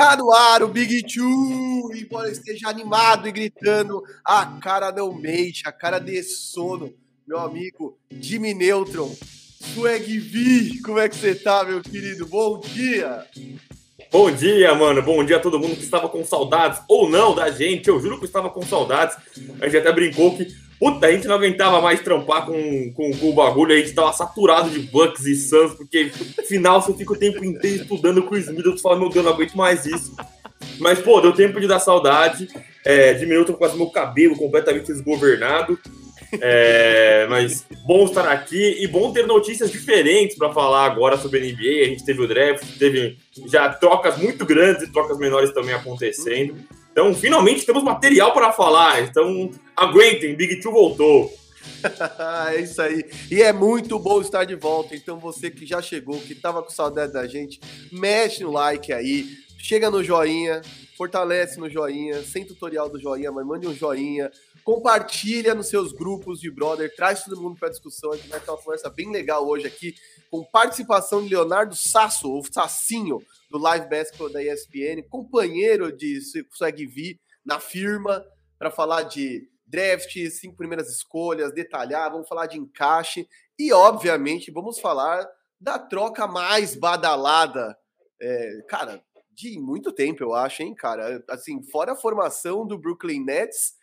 Tá no ar o Big Two, embora esteja animado e gritando, a cara não mexe, a cara de sono. Meu amigo Jimmy Neutron, Swag V, como é que você tá, meu querido? Bom dia! Bom dia, mano. Bom dia a todo mundo que estava com saudades ou não da gente. Eu juro que estava com saudades. A gente até brincou que, puta, a gente não aguentava mais trampar com, com, com o bagulho. A gente estava saturado de Bucks e Suns, porque final você fica o tempo inteiro estudando Chris Middleton. Tu fala, meu Deus, não aguento mais isso. Mas, pô, deu tempo de dar saudade. É, diminuiu quase meu cabelo completamente desgovernado. É, mas bom estar aqui e bom ter notícias diferentes para falar agora sobre a NBA. A gente teve o draft, teve já trocas muito grandes e trocas menores também acontecendo. Então, finalmente temos material para falar. Então, aguentem, Big Two voltou. é isso aí. E é muito bom estar de volta. Então, você que já chegou, que estava com saudade da gente, mexe no like aí, chega no joinha, fortalece no joinha, sem tutorial do joinha, mas mande um joinha compartilha nos seus grupos de brother, traz todo mundo para discussão. A gente vai ter uma conversa bem legal hoje aqui, com participação de Leonardo Sasso, o Sassinho, do Live Basketball da ESPN, companheiro de V na firma, para falar de draft, cinco primeiras escolhas, detalhar, vamos falar de encaixe e, obviamente, vamos falar da troca mais badalada, é, cara, de muito tempo, eu acho, hein, cara? Assim, fora a formação do Brooklyn Nets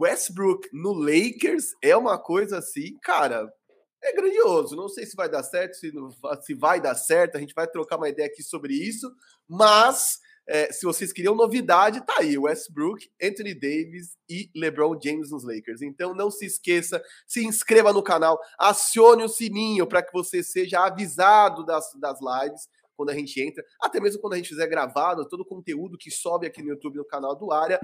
Westbrook no Lakers é uma coisa assim, cara, é grandioso. Não sei se vai dar certo, se, se vai dar certo, a gente vai trocar uma ideia aqui sobre isso, mas é, se vocês queriam novidade, tá aí: Westbrook, Anthony Davis e LeBron James nos Lakers. Então não se esqueça, se inscreva no canal, acione o sininho para que você seja avisado das, das lives quando a gente entra, até mesmo quando a gente fizer gravado, todo o conteúdo que sobe aqui no YouTube no canal do Área,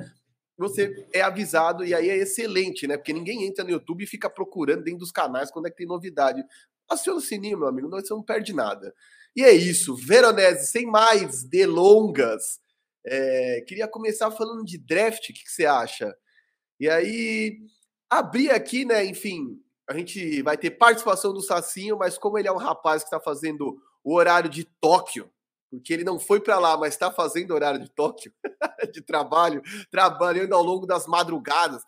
você é avisado e aí é excelente, né? Porque ninguém entra no YouTube e fica procurando dentro dos canais quando é que tem novidade. Aciona o sininho, meu amigo, você não perde nada. E é isso, Veronese, sem mais delongas, é, queria começar falando de draft, o que, que você acha? E aí, abrir aqui, né? Enfim, a gente vai ter participação do Sacinho, mas como ele é um rapaz que está fazendo o horário de Tóquio, porque ele não foi para lá, mas está fazendo horário de Tóquio, de trabalho, trabalhando ao longo das madrugadas,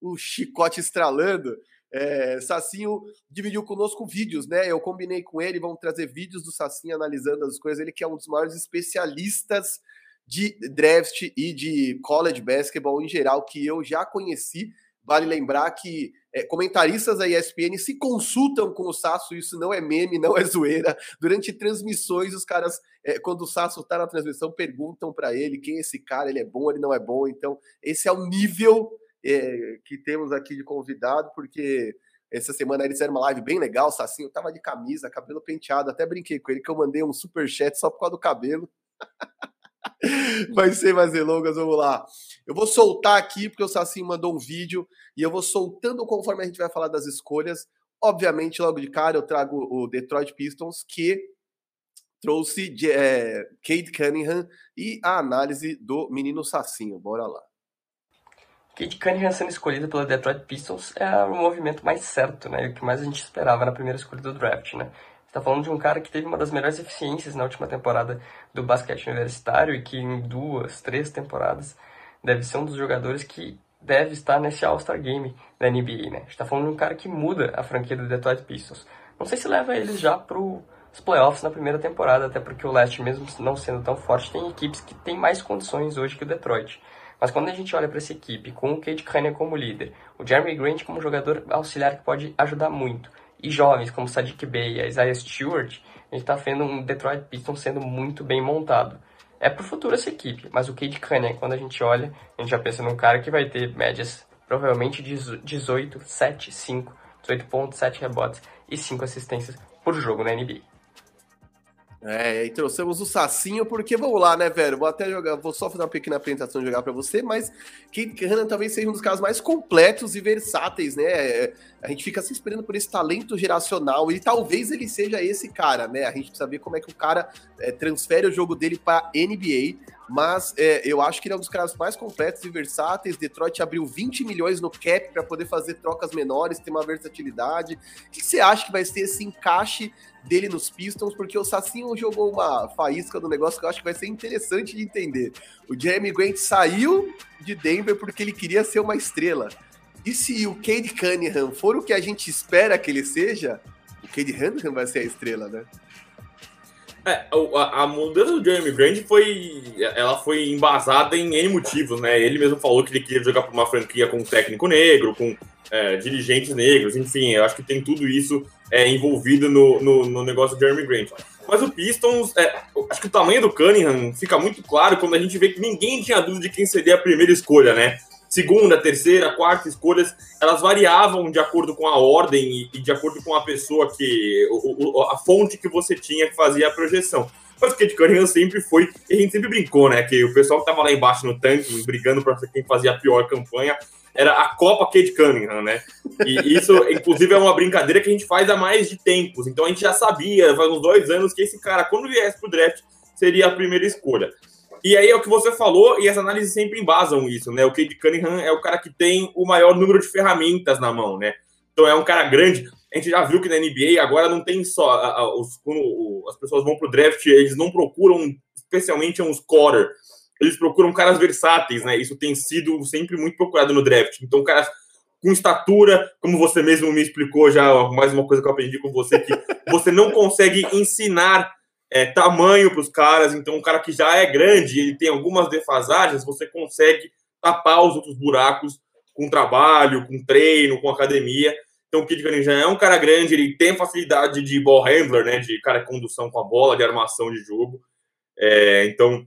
o chicote estralando. É, Sacinho dividiu conosco vídeos, né? Eu combinei com ele, vamos trazer vídeos do Sacinho analisando as coisas. Ele que é um dos maiores especialistas de draft e de college basketball em geral que eu já conheci. Vale lembrar que é, comentaristas da ESPN se consultam com o Sasso, isso não é meme, não é zoeira. Durante transmissões, os caras, é, quando o Sasso está na transmissão, perguntam para ele quem é esse cara, ele é bom, ele não é bom. Então, esse é o nível é, que temos aqui de convidado, porque essa semana eles fizeram uma live bem legal, Sassinho tava de camisa, cabelo penteado, até brinquei com ele que eu mandei um super chat só por causa do cabelo. Vai ser mais delongas, vamos lá. Eu vou soltar aqui, porque o Sassi mandou um vídeo, e eu vou soltando conforme a gente vai falar das escolhas. Obviamente, logo de cara, eu trago o Detroit Pistons, que trouxe é, Kate Cunningham e a análise do menino Sassinho. Bora lá. Kate Cunningham sendo escolhida pela Detroit Pistons é o movimento mais certo, né? O que mais a gente esperava na primeira escolha do draft, né? Está falando de um cara que teve uma das melhores eficiências na última temporada do basquete universitário e que em duas, três temporadas deve ser um dos jogadores que deve estar nesse All-Star Game da NBA, né? está falando de um cara que muda a franquia do Detroit Pistons. Não sei se leva eles já para os playoffs na primeira temporada, até porque o leste, mesmo não sendo tão forte, tem equipes que têm mais condições hoje que o Detroit. Mas quando a gente olha para essa equipe, com o Kate Cunningham como líder, o Jeremy Grant como jogador auxiliar que pode ajudar muito, e jovens como Sadiq Bey e Isaiah Stewart, a gente está vendo um Detroit Pistons sendo muito bem montado. É pro futuro essa equipe, mas o Cade Cunningham, quando a gente olha, a gente já pensa num cara que vai ter médias provavelmente 18, 7, 5, 18 pontos, 7 rebotes e 5 assistências por jogo na NBA. É, e trouxemos o Sacinho, porque vamos lá, né, velho? Vou até jogar, vou só fazer uma pequena apresentação jogar para você, mas Kate Hanna talvez seja um dos caras mais completos e versáteis, né? A gente fica se esperando por esse talento geracional e talvez ele seja esse cara, né? A gente precisa ver como é que o cara é, transfere o jogo dele para NBA. Mas é, eu acho que ele é um dos caras mais completos e versáteis. Detroit abriu 20 milhões no cap para poder fazer trocas menores, ter uma versatilidade. O que você acha que vai ser esse encaixe dele nos Pistons? Porque o Sacinho jogou uma faísca no negócio que eu acho que vai ser interessante de entender. O Jeremy Grant saiu de Denver porque ele queria ser uma estrela. E se o Cade Cunningham for o que a gente espera que ele seja, o Cade Cunningham vai ser a estrela, né? É, a, a, mudança do Jeremy Grant foi, ela foi embasada em N motivos, né? Ele mesmo falou que ele queria jogar para uma franquia com um técnico negro, com é, dirigentes negros, enfim, eu acho que tem tudo isso é, envolvido no, no, no, negócio do Jeremy Grant. Mas o Pistons, é, acho que o tamanho do Cunningham fica muito claro quando a gente vê que ninguém tinha dúvida de quem seria a primeira escolha, né? Segunda, terceira, quarta escolhas, elas variavam de acordo com a ordem e, de acordo com a pessoa que. A fonte que você tinha que fazia a projeção. Mas o Kate Cunningham sempre foi, e a gente sempre brincou, né? Que o pessoal que tava lá embaixo no tanque, brigando para quem fazia a pior campanha, era a Copa Kate Cunningham, né? E isso, inclusive, é uma brincadeira que a gente faz há mais de tempos. Então a gente já sabia, faz uns dois anos, que esse cara, quando viesse pro draft, seria a primeira escolha. E aí é o que você falou, e as análises sempre embasam isso, né? O Cade Cunningham é o cara que tem o maior número de ferramentas na mão, né? Então é um cara grande. A gente já viu que na NBA agora não tem só. A, a, os, quando as pessoas vão pro draft, eles não procuram especialmente um scorer. Eles procuram caras versáteis, né? Isso tem sido sempre muito procurado no draft. Então, caras com estatura, como você mesmo me explicou já, mais uma coisa que eu aprendi com você, que você não consegue ensinar é, tamanho para os caras. Então, um cara que já é grande, ele tem algumas defasagens, você consegue tapar os outros buracos com trabalho, com treino, com academia. Então, o Kid já é um cara grande, ele tem facilidade de ball handler, né, de cara de condução com a bola, de armação de jogo. É, então,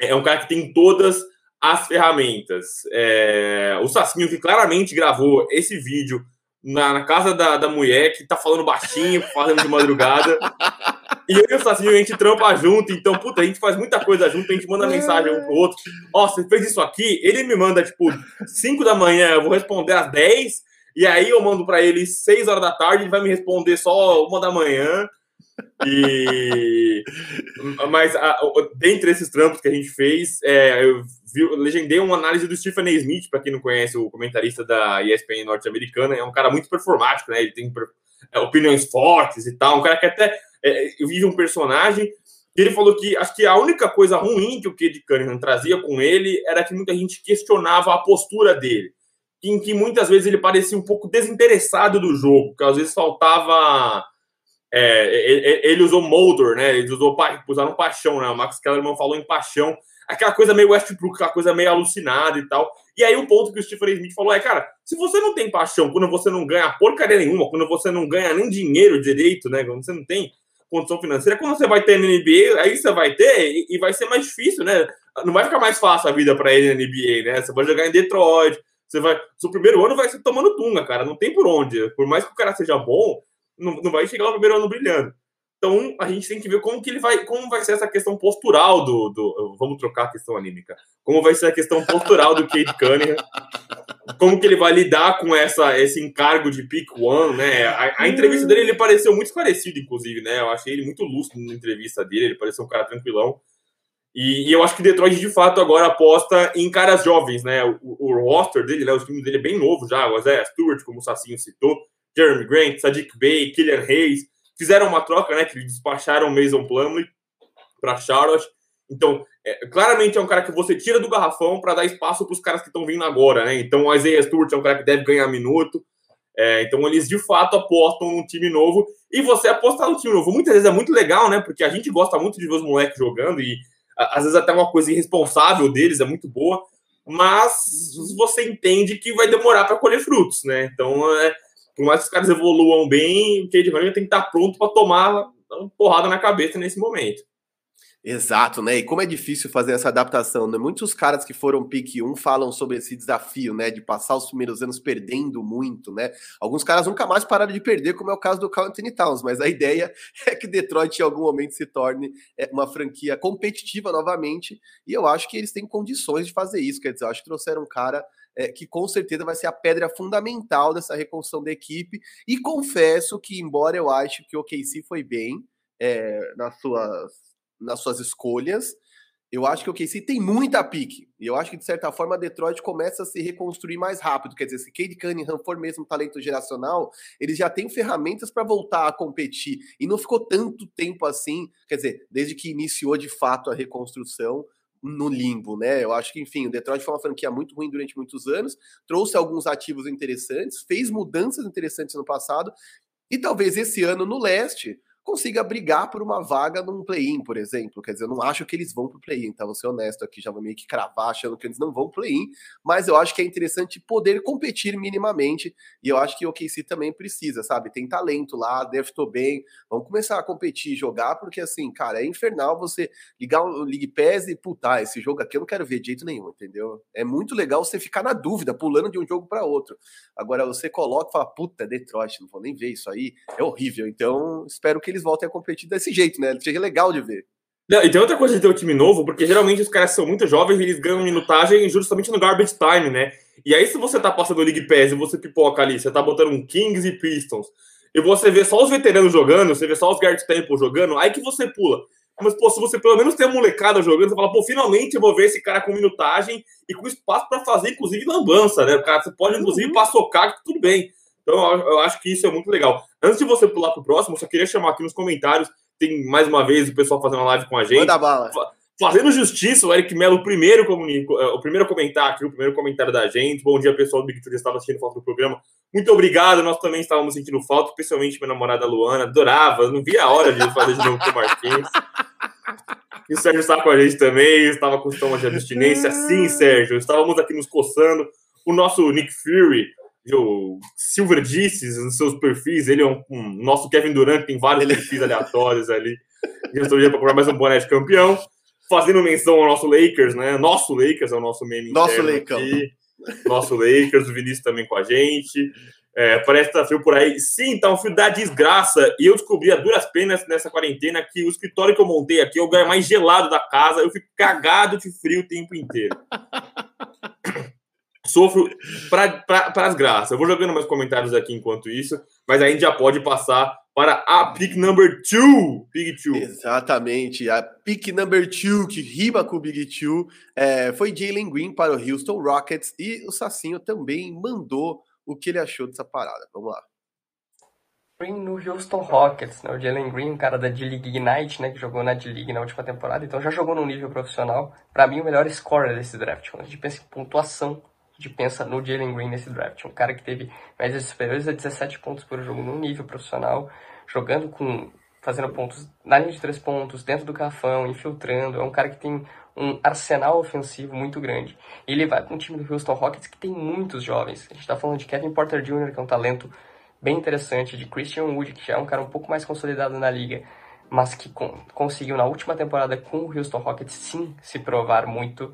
é um cara que tem todas as ferramentas. É, o Sacinho, que claramente gravou esse vídeo na, na casa da, da mulher, que tá falando baixinho, fazendo de madrugada. E eu e o Sacinho, a gente trampa junto, então, puta, a gente faz muita coisa junto, a gente manda mensagem um pro outro. Ó, oh, você fez isso aqui? Ele me manda, tipo, 5 da manhã, eu vou responder às 10, e aí eu mando para ele 6 horas da tarde, ele vai me responder só uma da manhã. E. Mas, a, dentre esses trampos que a gente fez, é, eu, vi, eu legendei uma análise do Stephen A. Smith, para quem não conhece, o comentarista da ESPN norte-americana. É um cara muito performático, né? Ele tem é, opiniões fortes e tal. Um cara que até é, eu vi um personagem ele falou que acho que a única coisa ruim que o Cade Cunningham trazia com ele era que muita gente questionava a postura dele, em que muitas vezes ele parecia um pouco desinteressado do jogo, que às vezes faltava. É, ele usou moldor, né? Ele usou usaram paixão, né? O Max Kellerman falou em paixão, aquela coisa meio Westbrook, aquela coisa meio alucinada e tal. E aí o ponto que o Stephen Smith falou é, cara, se você não tem paixão, quando você não ganha porcaria nenhuma, quando você não ganha nem dinheiro direito, né? Quando você não tem condição financeira, quando você vai ter na NBA, aí você vai ter e, vai ser mais difícil, né? Não vai ficar mais fácil a vida para ele na NBA, né? Você vai jogar em Detroit, você vai. Seu primeiro ano vai ser tomando tunga, cara. Não tem por onde. Por mais que o cara seja bom, não, não vai chegar no primeiro ano brilhando. Então a gente tem que ver como que ele vai, como vai ser essa questão postural do, do vamos trocar a questão anímica, como vai ser a questão postural do Kate Cunningham, como que ele vai lidar com essa esse encargo de pick one, né? A, a, entrevista dele ele pareceu muito esclarecido, inclusive, né? Eu achei ele muito lúcido na entrevista dele, ele pareceu um cara tranquilão. E, e eu acho que Detroit de fato agora aposta em caras jovens, né? O, o roster dele, né? Os times dele é bem novo já, o Isaiah Stewart, como o Sacinho citou, Jeremy Grant, Sadiq Bey, Killian Hayes Fizeram uma troca, né? Que despacharam Mason Plumlee para Charlotte. Então, é, claramente é um cara que você tira do garrafão para dar espaço para os caras que estão vindo agora, né? Então, o Isaiah Stewart é um cara que deve ganhar minuto. É, então, eles de fato apostam num time novo. E você apostar no time novo, muitas vezes é muito legal, né? Porque a gente gosta muito de ver os moleques jogando e às vezes até uma coisa irresponsável deles é muito boa. Mas você entende que vai demorar para colher frutos, né? Então, é, por mais que os caras evoluam bem, o Cade Cunningham tem que estar pronto para tomar uma porrada na cabeça nesse momento. Exato, né? E como é difícil fazer essa adaptação, né? Muitos caras que foram pick 1 falam sobre esse desafio, né? De passar os primeiros anos perdendo muito, né? Alguns caras nunca mais pararam de perder, como é o caso do Carl Anthony Towns, mas a ideia é que Detroit em algum momento se torne é, uma franquia competitiva novamente, e eu acho que eles têm condições de fazer isso, quer dizer, eu acho que trouxeram um cara é, que com certeza vai ser a pedra fundamental dessa reconstrução da equipe. E confesso que, embora eu ache que o OKC foi bem é, nas, suas, nas suas escolhas, eu acho que o KC tem muita pique. E eu acho que, de certa forma, a Detroit começa a se reconstruir mais rápido. Quer dizer, se Cade Cunningham for mesmo talento geracional, eles já têm ferramentas para voltar a competir. E não ficou tanto tempo assim, quer dizer, desde que iniciou de fato a reconstrução no limbo, né? Eu acho que, enfim, o Detroit foi uma franquia muito ruim durante muitos anos, trouxe alguns ativos interessantes, fez mudanças interessantes no passado, e talvez esse ano no leste consiga brigar por uma vaga num play-in, por exemplo. Quer dizer, eu não acho que eles vão pro play-in, tá? Vou ser honesto aqui, já vou meio que cravar achando que eles não vão pro play-in, mas eu acho que é interessante poder competir minimamente, e eu acho que o OKC também precisa, sabe? Tem talento lá, draftou bem, vamos começar a competir, jogar, porque assim, cara, é infernal você ligar o League Pass e, puta, esse jogo aqui eu não quero ver de jeito nenhum, entendeu? É muito legal você ficar na dúvida, pulando de um jogo para outro. Agora você coloca e fala, puta, Detroit, não vou nem ver isso aí, é horrível. Então, espero que eles eles voltem a competir desse jeito, né? Seja legal de ver. Não, e tem outra coisa de ter um time novo, porque geralmente os caras são muito jovens e eles ganham minutagem justamente no garbage time, né? E aí, se você tá passando o League Pass e você pipoca ali, você tá botando um Kings e Pistons, e você vê só os veteranos jogando, você vê só os Garrett Temple jogando, aí que você pula. Mas, pô, se você pelo menos tem a molecada jogando, você fala, pô, finalmente eu vou ver esse cara com minutagem e com espaço para fazer, inclusive, lambança, né? O cara, você pode, inclusive, uhum. que tudo bem. Então, eu acho que isso é muito legal. Antes de você pular para o próximo, eu só queria chamar aqui nos comentários. Tem mais uma vez o pessoal fazendo a live com a gente. Manda bala. Fazendo justiça, o Eric Melo, o primeiro, comunico, é, o primeiro comentário aqui, o primeiro comentário da gente. Bom dia, pessoal do Big Tour, estava assistindo falta do programa. Muito obrigado, nós também estávamos sentindo falta, especialmente minha namorada Luana, adorava, não via a hora de fazer de novo com o Marquinhos. E o Sérgio estava com a gente também, estava com estômago de abstinência. Sim, Sérgio, estávamos aqui nos coçando. O nosso Nick Fury, o Silver disse nos seus perfis, ele é um, um nosso Kevin Durant, tem vários perfis aleatórios ali. Resolveu para comprar mais um boné de campeão. Fazendo menção ao nosso Lakers, né? Nosso Lakers é o nosso meme Nosso Lakers. Nosso Lakers, o Vinícius também com a gente. É, parece que tá frio por aí. Sim, tá um frio da desgraça. E eu descobri a duras penas nessa quarentena que o escritório que eu montei aqui é o lugar mais gelado da casa. Eu fico cagado de frio o tempo inteiro. Sofro para as graças. Eu vou jogando mais comentários aqui enquanto isso, mas a gente já pode passar para a pick number two. Big two. Exatamente, a pick number two que riba com o Big Two é, foi Jalen Green para o Houston Rockets e o Sacinho também mandou o que ele achou dessa parada. Vamos lá. Green no Houston Rockets, né? O Jalen Green, um cara da D-League Ignite, né? Que jogou na D-League na última temporada, então já jogou no nível profissional. Para mim, o melhor scorer desse draft. Quando a gente pensa em pontuação gente pensa no Jalen Green nesse draft. Um cara que teve médias superiores a 17 pontos por jogo no nível profissional, jogando com. fazendo pontos na linha de três pontos, dentro do cafão, infiltrando. É um cara que tem um arsenal ofensivo muito grande. E ele vai com um time do Houston Rockets que tem muitos jovens. A gente está falando de Kevin Porter Jr., que é um talento bem interessante, de Christian Wood, que já é um cara um pouco mais consolidado na liga, mas que conseguiu na última temporada com o Houston Rockets sim se provar muito.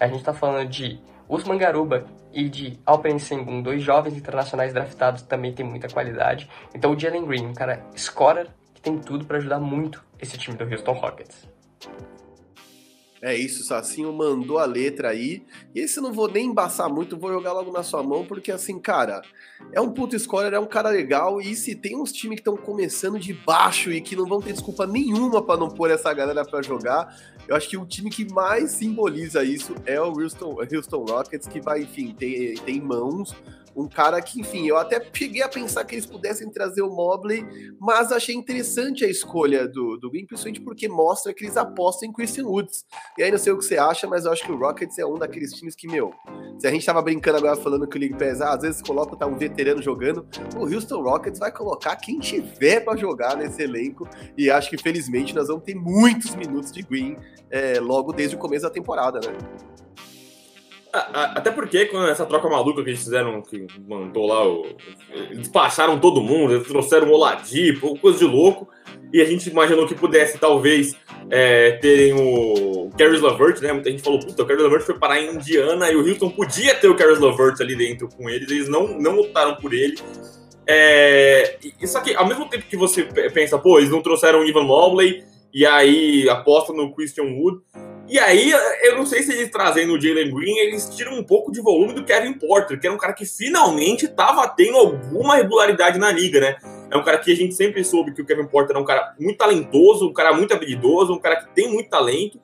A gente está falando de Usman Garuba e de Alperen Sengun, dois jovens internacionais draftados, também tem muita qualidade. Então o Jalen Green, um cara scorer que tem tudo para ajudar muito esse time do Houston Rockets. É isso, o Sacinho mandou a letra aí. E esse não vou nem embaçar muito, vou jogar logo na sua mão, porque assim, cara, é um puto scorer, é um cara legal. E se tem uns times que estão começando de baixo e que não vão ter desculpa nenhuma para não pôr essa galera para jogar, eu acho que o time que mais simboliza isso é o Houston, Houston Rockets, que vai, enfim, tem mãos um cara que, enfim, eu até cheguei a pensar que eles pudessem trazer o Mobley, mas achei interessante a escolha do, do Green, principalmente porque mostra que eles apostam em Christian Woods. E aí não sei o que você acha, mas eu acho que o Rockets é um daqueles times que, meu, se a gente tava brincando agora falando que o League Pass, ah, às vezes coloca tá um veterano jogando, o Houston Rockets vai colocar quem tiver para jogar nesse elenco, e acho que felizmente nós vamos ter muitos minutos de Green é, logo desde o começo da temporada, né? Até porque quando essa troca maluca que eles fizeram, que mandou lá, o, despacharam todo mundo, eles trouxeram o Oladipo, coisa de louco, e a gente imaginou que pudesse talvez é, terem o Caris Lavert, né? Muita gente falou, puta, o Caris Lavert foi parar em Indiana e o Houston podia ter o Caris Lavert ali dentro com eles, eles não, não lutaram por ele. É, isso aqui, ao mesmo tempo que você pensa, pô, eles não trouxeram o Ivan Mobley e aí aposta no Christian Wood, e aí, eu não sei se eles trazendo o Jalen Green, eles tiram um pouco de volume do Kevin Porter, que era um cara que finalmente estava tendo alguma regularidade na liga, né? É um cara que a gente sempre soube que o Kevin Porter é um cara muito talentoso, um cara muito habilidoso, um cara que tem muito talento.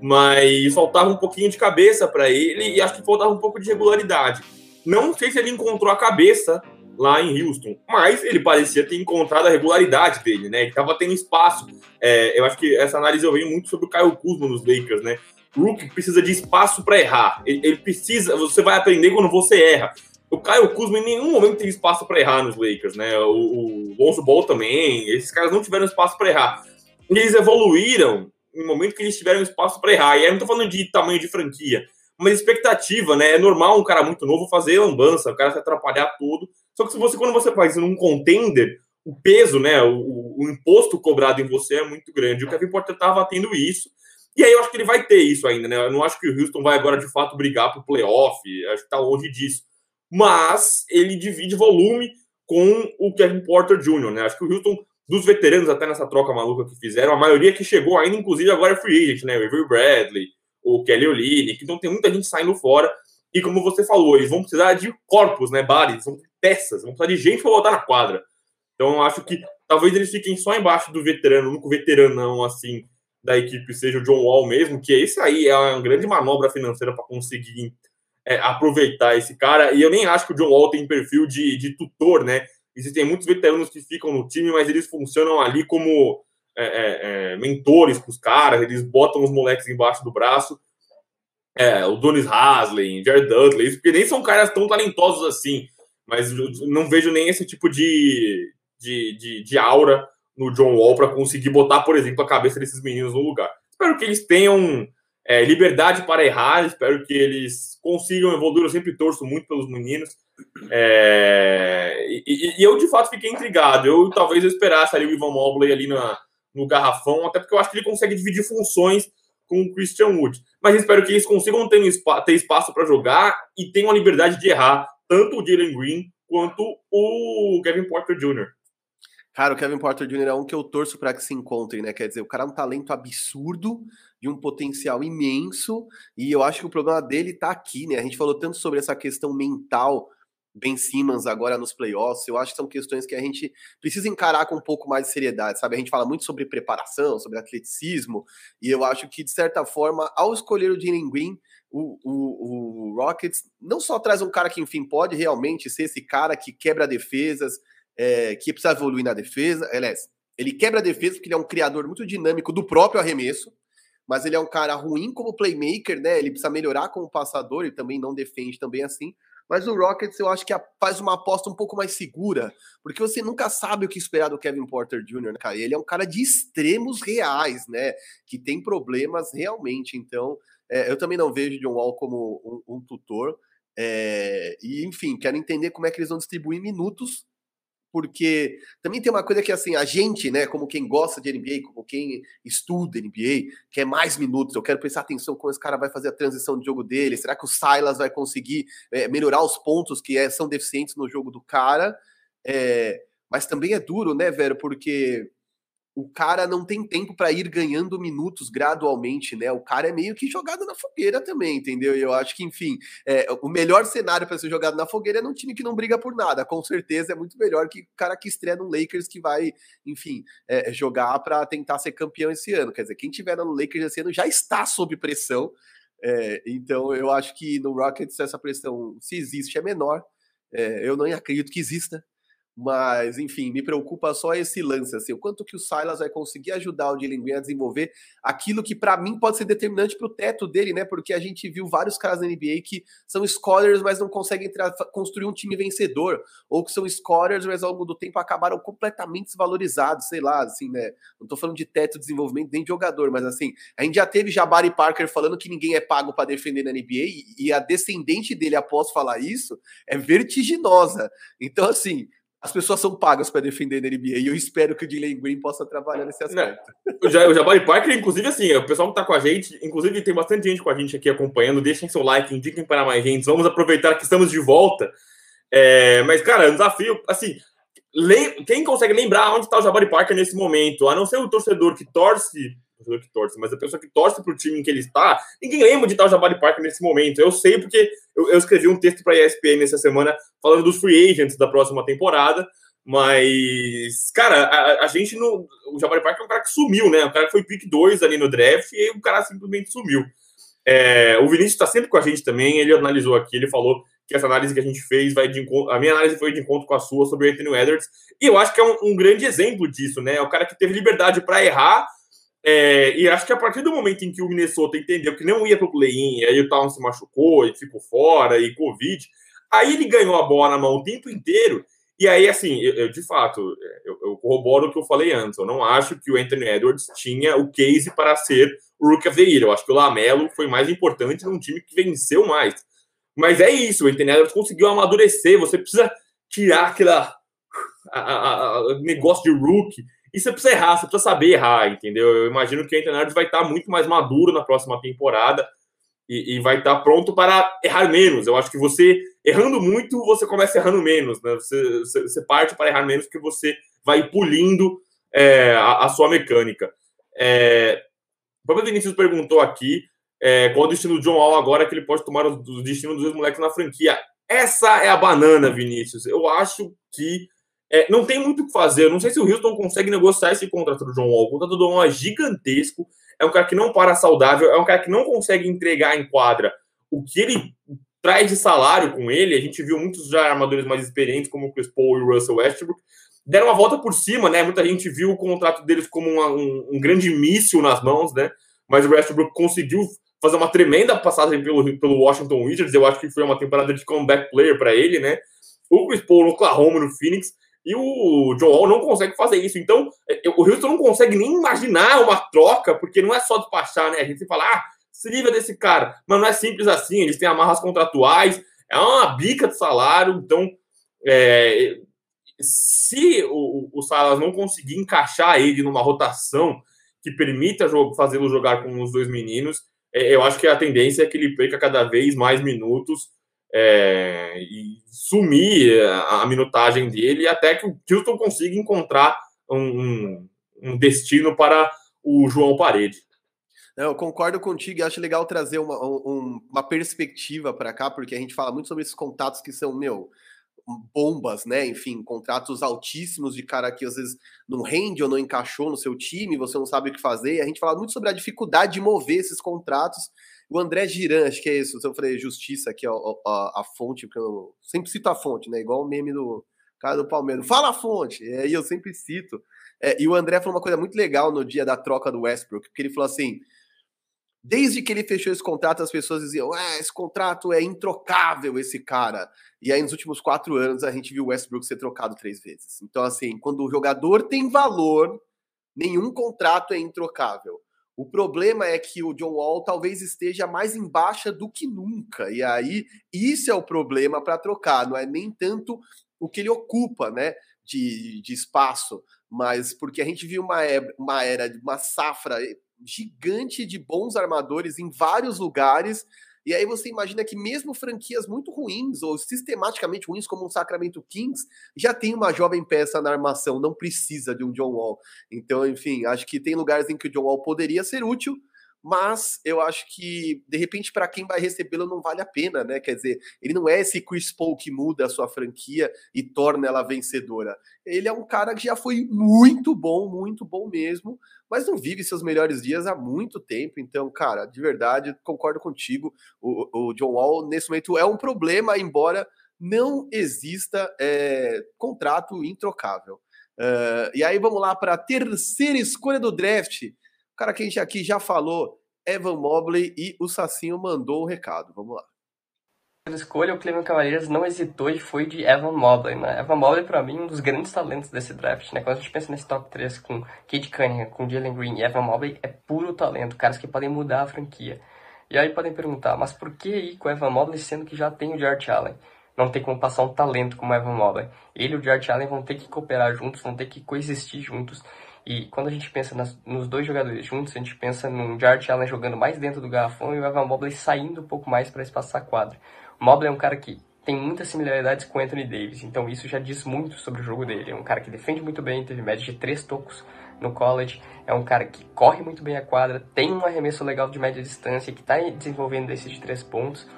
mas faltava um pouquinho de cabeça para ele e acho que faltava um pouco de regularidade. Não sei se ele encontrou a cabeça lá em Houston, mas ele parecia ter encontrado a regularidade dele, né? Ele estava tendo espaço. É, eu acho que essa análise eu venho muito sobre o Caio Kuzma nos Lakers, né? O Rook precisa de espaço para errar. Ele, ele, precisa. Você vai aprender quando você erra. O Caio Kuzma em nenhum momento tem espaço para errar nos Lakers, né? O, o Lonzo Ball também. Esses caras não tiveram espaço para errar. Eles evoluíram no momento que eles tiveram espaço para errar. E aí eu não tô falando de tamanho de franquia, mas expectativa, né? É normal um cara muito novo fazer lambança, o cara se atrapalhar tudo. Só que se você, quando você faz num contender, o peso, né? O, o imposto cobrado em você é muito grande. O Kevin Porter estava tendo isso. E aí eu acho que ele vai ter isso ainda, né? Eu não acho que o Houston vai agora de fato brigar pro playoff. Acho que tá longe disso. Mas ele divide volume com o Kevin Porter Jr., né? Acho que o Houston, dos veteranos até nessa troca maluca que fizeram, a maioria que chegou ainda, inclusive agora é free agent, né? O Avery Bradley, o Kelly Olynyk, então tem muita gente saindo fora. E como você falou, eles vão precisar de corpos, né, Bari? São peças, vão precisar de gente para botar na quadra. Então acho que talvez eles fiquem só embaixo do veterano, o único veteranão assim da equipe seja o John Wall mesmo, que esse aí é uma grande manobra financeira para conseguir é, aproveitar esse cara. E eu nem acho que o John Wall tem perfil de, de tutor, né? Existem muitos veteranos que ficam no time, mas eles funcionam ali como é, é, é mentores para os caras, eles botam os moleques embaixo do braço. É, o Donis Haslem, Jared Dudley, porque nem são caras tão talentosos assim, mas não vejo nem esse tipo de, de, de, de aura no John Wall para conseguir botar, por exemplo, a cabeça desses meninos no lugar. Espero que eles tenham é, liberdade para errar, espero que eles consigam evoluir. Eu sempre torço muito pelos meninos. É, e, e, eu, de fato, fiquei intrigado. Eu talvez eu esperasse ali o Ivan Mobley ali na, no garrafão, até porque eu acho que ele consegue dividir funções com o Christian Wood. Mas espero que eles consigam ter, um ter espaço para jogar e tenham a liberdade de errar, tanto o Jalen Green quanto o Kevin Porter Jr. Cara, o Kevin Porter Jr. é um que eu torço para que se encontrem, né? Quer dizer, o cara é um talento absurdo, de um potencial imenso, e eu acho que o problema dele tá aqui, né? A gente falou tanto sobre essa questão mental Ben Simmons agora nos playoffs, eu acho que são questões que a gente precisa encarar com um pouco mais de seriedade, sabe? A gente fala muito sobre preparação, sobre atleticismo, e eu acho que, de certa forma, ao escolher o Jalen Green, o, o, o Rockets não só traz um cara que, enfim, pode realmente ser esse cara que quebra defesas, é, que precisa evoluir na defesa. Aliás, ele quebra defesa porque ele é um criador muito dinâmico do próprio arremesso, mas ele é um cara ruim como playmaker, né? Ele precisa melhorar como passador e também não defende também assim. Mas o Rockets eu acho que faz uma aposta um pouco mais segura, porque você nunca sabe o que esperar do Kevin Porter Jr., né, cara? Ele é um cara de extremos reais, né? Que tem problemas realmente. Então, é, eu também não vejo John Wall como um, um tutor. É, e, enfim, quero entender como é que eles vão distribuir minutos porque também tem uma coisa que assim, a gente, né, como quem gosta de NBA, como quem estuda NBA, quer mais minutos, eu quero prestar atenção como esse cara vai fazer a transição de jogo dele, será que o Silas vai conseguir é, melhorar os pontos que é, são deficientes no jogo do cara? Mas também é duro, né, velho, porque o cara não tem tempo para ir ganhando minutos gradualmente, né? O cara é meio que jogado na fogueira também, entendeu? E eu acho que, enfim, é, o melhor cenário para ser jogado na fogueira é num time que não briga por nada. Com certeza é muito melhor que o cara que estreia no Lakers que vai, enfim, é, jogar para tentar ser campeão esse ano. Quer dizer, quem tiver no Lakers esse ano já está sob pressão. É, então eu acho que no Rockets essa pressão, se existe, é menor. É, eu não acredito que exista. Mas, enfim, me preocupa só esse lance, assim, o quanto que o Silas vai conseguir ajudar o Green a desenvolver aquilo que para mim pode ser determinante para o teto dele, né? Porque a gente viu vários caras na NBA que são scorers, mas não conseguem construir um time vencedor, ou que são scorers, mas ao longo do tempo acabaram completamente desvalorizados, sei lá, assim, né? Não tô falando de teto de desenvolvimento nem de jogador, mas assim, a gente já teve Jabari Parker falando que ninguém é pago para defender na NBA, e a descendente dele após falar isso é vertiginosa. Então, assim, as pessoas são pagas para defender na NBA e eu espero que o Dylan Green possa trabalhar nesse aspecto. O, ja, o Jabari Parker, inclusive, assim, o pessoal que tá com a gente, inclusive tem bastante gente com a gente aqui acompanhando, deixem seu like, indiquem para mais gente, vamos aproveitar que estamos de volta. É, mas, cara, é um desafio, assim, quem consegue lembrar onde está o Jabari Parker nesse momento, a não ser o torcedor que torce torcedor que torce, mas a pessoa que torce para o time em que ele está, ninguém lembra de tal Jabari Parker nesse momento. Eu sei porque eu, eu escrevi um texto para a ESPN essa semana falando dos free agents da próxima temporada, Mas, cara, a, a gente no. O Jabari Parker é um cara que sumiu, né? O cara que foi pick 2 ali no draft e o cara simplesmente sumiu. É, o Vinícius está sempre com a gente também, ele analisou aqui, ele falou que essa análise que a gente fez vai de encontro. A minha análise foi de encontro com a sua sobre o Anthony Edwards, e eu acho que é um, um grande exemplo disso, né? É o cara que teve liberdade para errar, é, e acho que a partir do momento em que o Minnesota entendeu que não ia para o play-in, aí o Town se machucou e ficou fora, e Covid, aí ele ganhou a bola na mão o tempo inteiro. E aí, assim, eu, eu de fato, eu, eu, corroboro o que eu falei antes. Eu não acho que o Anthony Edwards tinha o case para ser o Rookie of the Year. Eu acho que o Lamelo foi mais importante num time que venceu mais. Mas é isso, o Anthony Edwards conseguiu amadurecer. Você precisa tirar aquela negócio de rookie. E você precisa errar, você precisa saber errar, entendeu? Eu imagino que o Anthony vai estar muito mais maduro na próxima temporada e, e, vai estar pronto para errar menos. Eu acho que você, errando muito, você começa errando menos. Né? Você, você, você parte para errar menos porque você vai pulindo é, a, a, sua mecânica. É, o próprio Vinícius perguntou aqui é, qual o destino do John Wall agora que ele pode tomar o, o destino dos dois moleques na franquia. Essa é a banana, Vinícius. Eu acho que é, não tem muito o que fazer. Eu não sei se o Houston consegue negociar esse contrato do John Wall. O contrato do John Wall é gigantesco. É um cara que não para saudável. É um cara que não consegue entregar em quadra o que ele traz de salário com ele. A gente viu muitos já armadores mais experientes, como o Chris Paul e o Russell Westbrook, deram uma volta por cima, né? Muita gente viu o contrato deles como uma, um, um, grande míssil nas mãos, né? Mas o Westbrook conseguiu fazer uma tremenda passagem pelo, pelo Washington Wizards. Eu acho que foi uma temporada de comeback player para ele, né? O Chris Paul no Oklahoma, no Phoenix, e o John Wall não consegue fazer isso. Então, é, o Houston não consegue nem imaginar uma troca, porque não é só despachar, né? A gente fala, ah, se livra desse cara. Mas não é simples assim, eles têm amarras contratuais, é uma bica de salário, então. É, se o, o Salas não conseguir encaixar ele numa rotação que permita fazê-lo jogar com os dois meninos, é, eu acho que a tendência é que ele perca cada vez mais minutos é, e sumir a, minutagem dele até que o Houston consiga encontrar um, um destino para o João Parede. Eu concordo contigo e acho legal trazer uma, um, uma perspectiva para cá, porque a gente fala muito sobre esses contatos que são, meu, bombas, né? Enfim, contratos altíssimos de cara que às vezes não rende ou não encaixou no seu time, você não sabe o que fazer. E a gente fala muito sobre a dificuldade de mover esses contratos. O André Giran, acho que é isso. Eu falei justiça aqui, ó, a, a fonte, porque eu sempre cito a fonte, né? Igual o meme do cara do Palmeiras. Fala a fonte! E aí eu sempre cito. É, e o André falou uma coisa muito legal no dia da troca do Westbrook, porque ele falou assim Desde que ele fechou esse contrato, as pessoas diziam: ah, esse contrato é introcável, esse cara. E aí, nos últimos quatro anos, a gente viu o Westbrook ser trocado três vezes. Então, assim, quando o jogador tem valor, nenhum contrato é introcável. O problema é que o John Wall talvez esteja mais em baixa do que nunca. E aí, isso é o problema para trocar, não é nem tanto o que ele ocupa, né? De, de espaço, mas porque a gente viu uma, uma era, uma safra gigante de bons armadores em vários lugares. E aí você imagina que mesmo franquias muito ruins ou sistematicamente ruins como o Sacramento Kings já tem uma jovem peça na armação, não precisa de um John Wall. Então, enfim, acho que tem lugares em que o John Wall poderia ser útil, mas eu acho que, de repente, para quem vai recebê-lo não vale a pena, né? Quer dizer, ele não é esse Chris Paul que muda a sua franquia e torna ela vencedora. Ele é um cara que já foi muito bom, muito bom mesmo, mas não vive seus melhores dias há muito tempo. Então, cara, de verdade, concordo contigo. O, o John Wall, nesse momento, é um problema, embora não exista é, contrato introcável. Uh, e aí vamos lá para a terceira escolha do draft cara que a gente aqui já falou, Evan Mobley, e o Sacinho mandou um recado. Vamos lá. A escolha, o Cleveland Cavaliers não hesitou e foi de Evan Mobley, né? Evan Mobley, para mim, um dos grandes talentos desse draft, né? Quando a gente pensa nesse top 3 com Kate Cunningham, com Jalen Green e Evan Mobley, é puro talento, caras que podem mudar a franquia. E aí podem perguntar, mas por que ir com Evan Mobley sendo que já tem o Jarrett Allen? Não tem como passar um talento como Evan Mobley. Ele e o Jarrett Allen vão ter que cooperar juntos, vão ter que coexistir juntos. E quando a gente pensa nas, nos dois jogadores juntos, a gente pensa num Jarrett Allen jogando mais dentro do garrafão e o Evan Mobley saindo um pouco mais para espaçar a quadra. O Mobley é um cara que tem muitas similaridades com Anthony Davis, então isso já diz muito sobre o jogo dele. É um cara que defende muito bem, teve média de três tocos no college, é um cara que corre muito bem a quadra, tem um arremesso legal de média distância, que está desenvolvendo esse de três pontos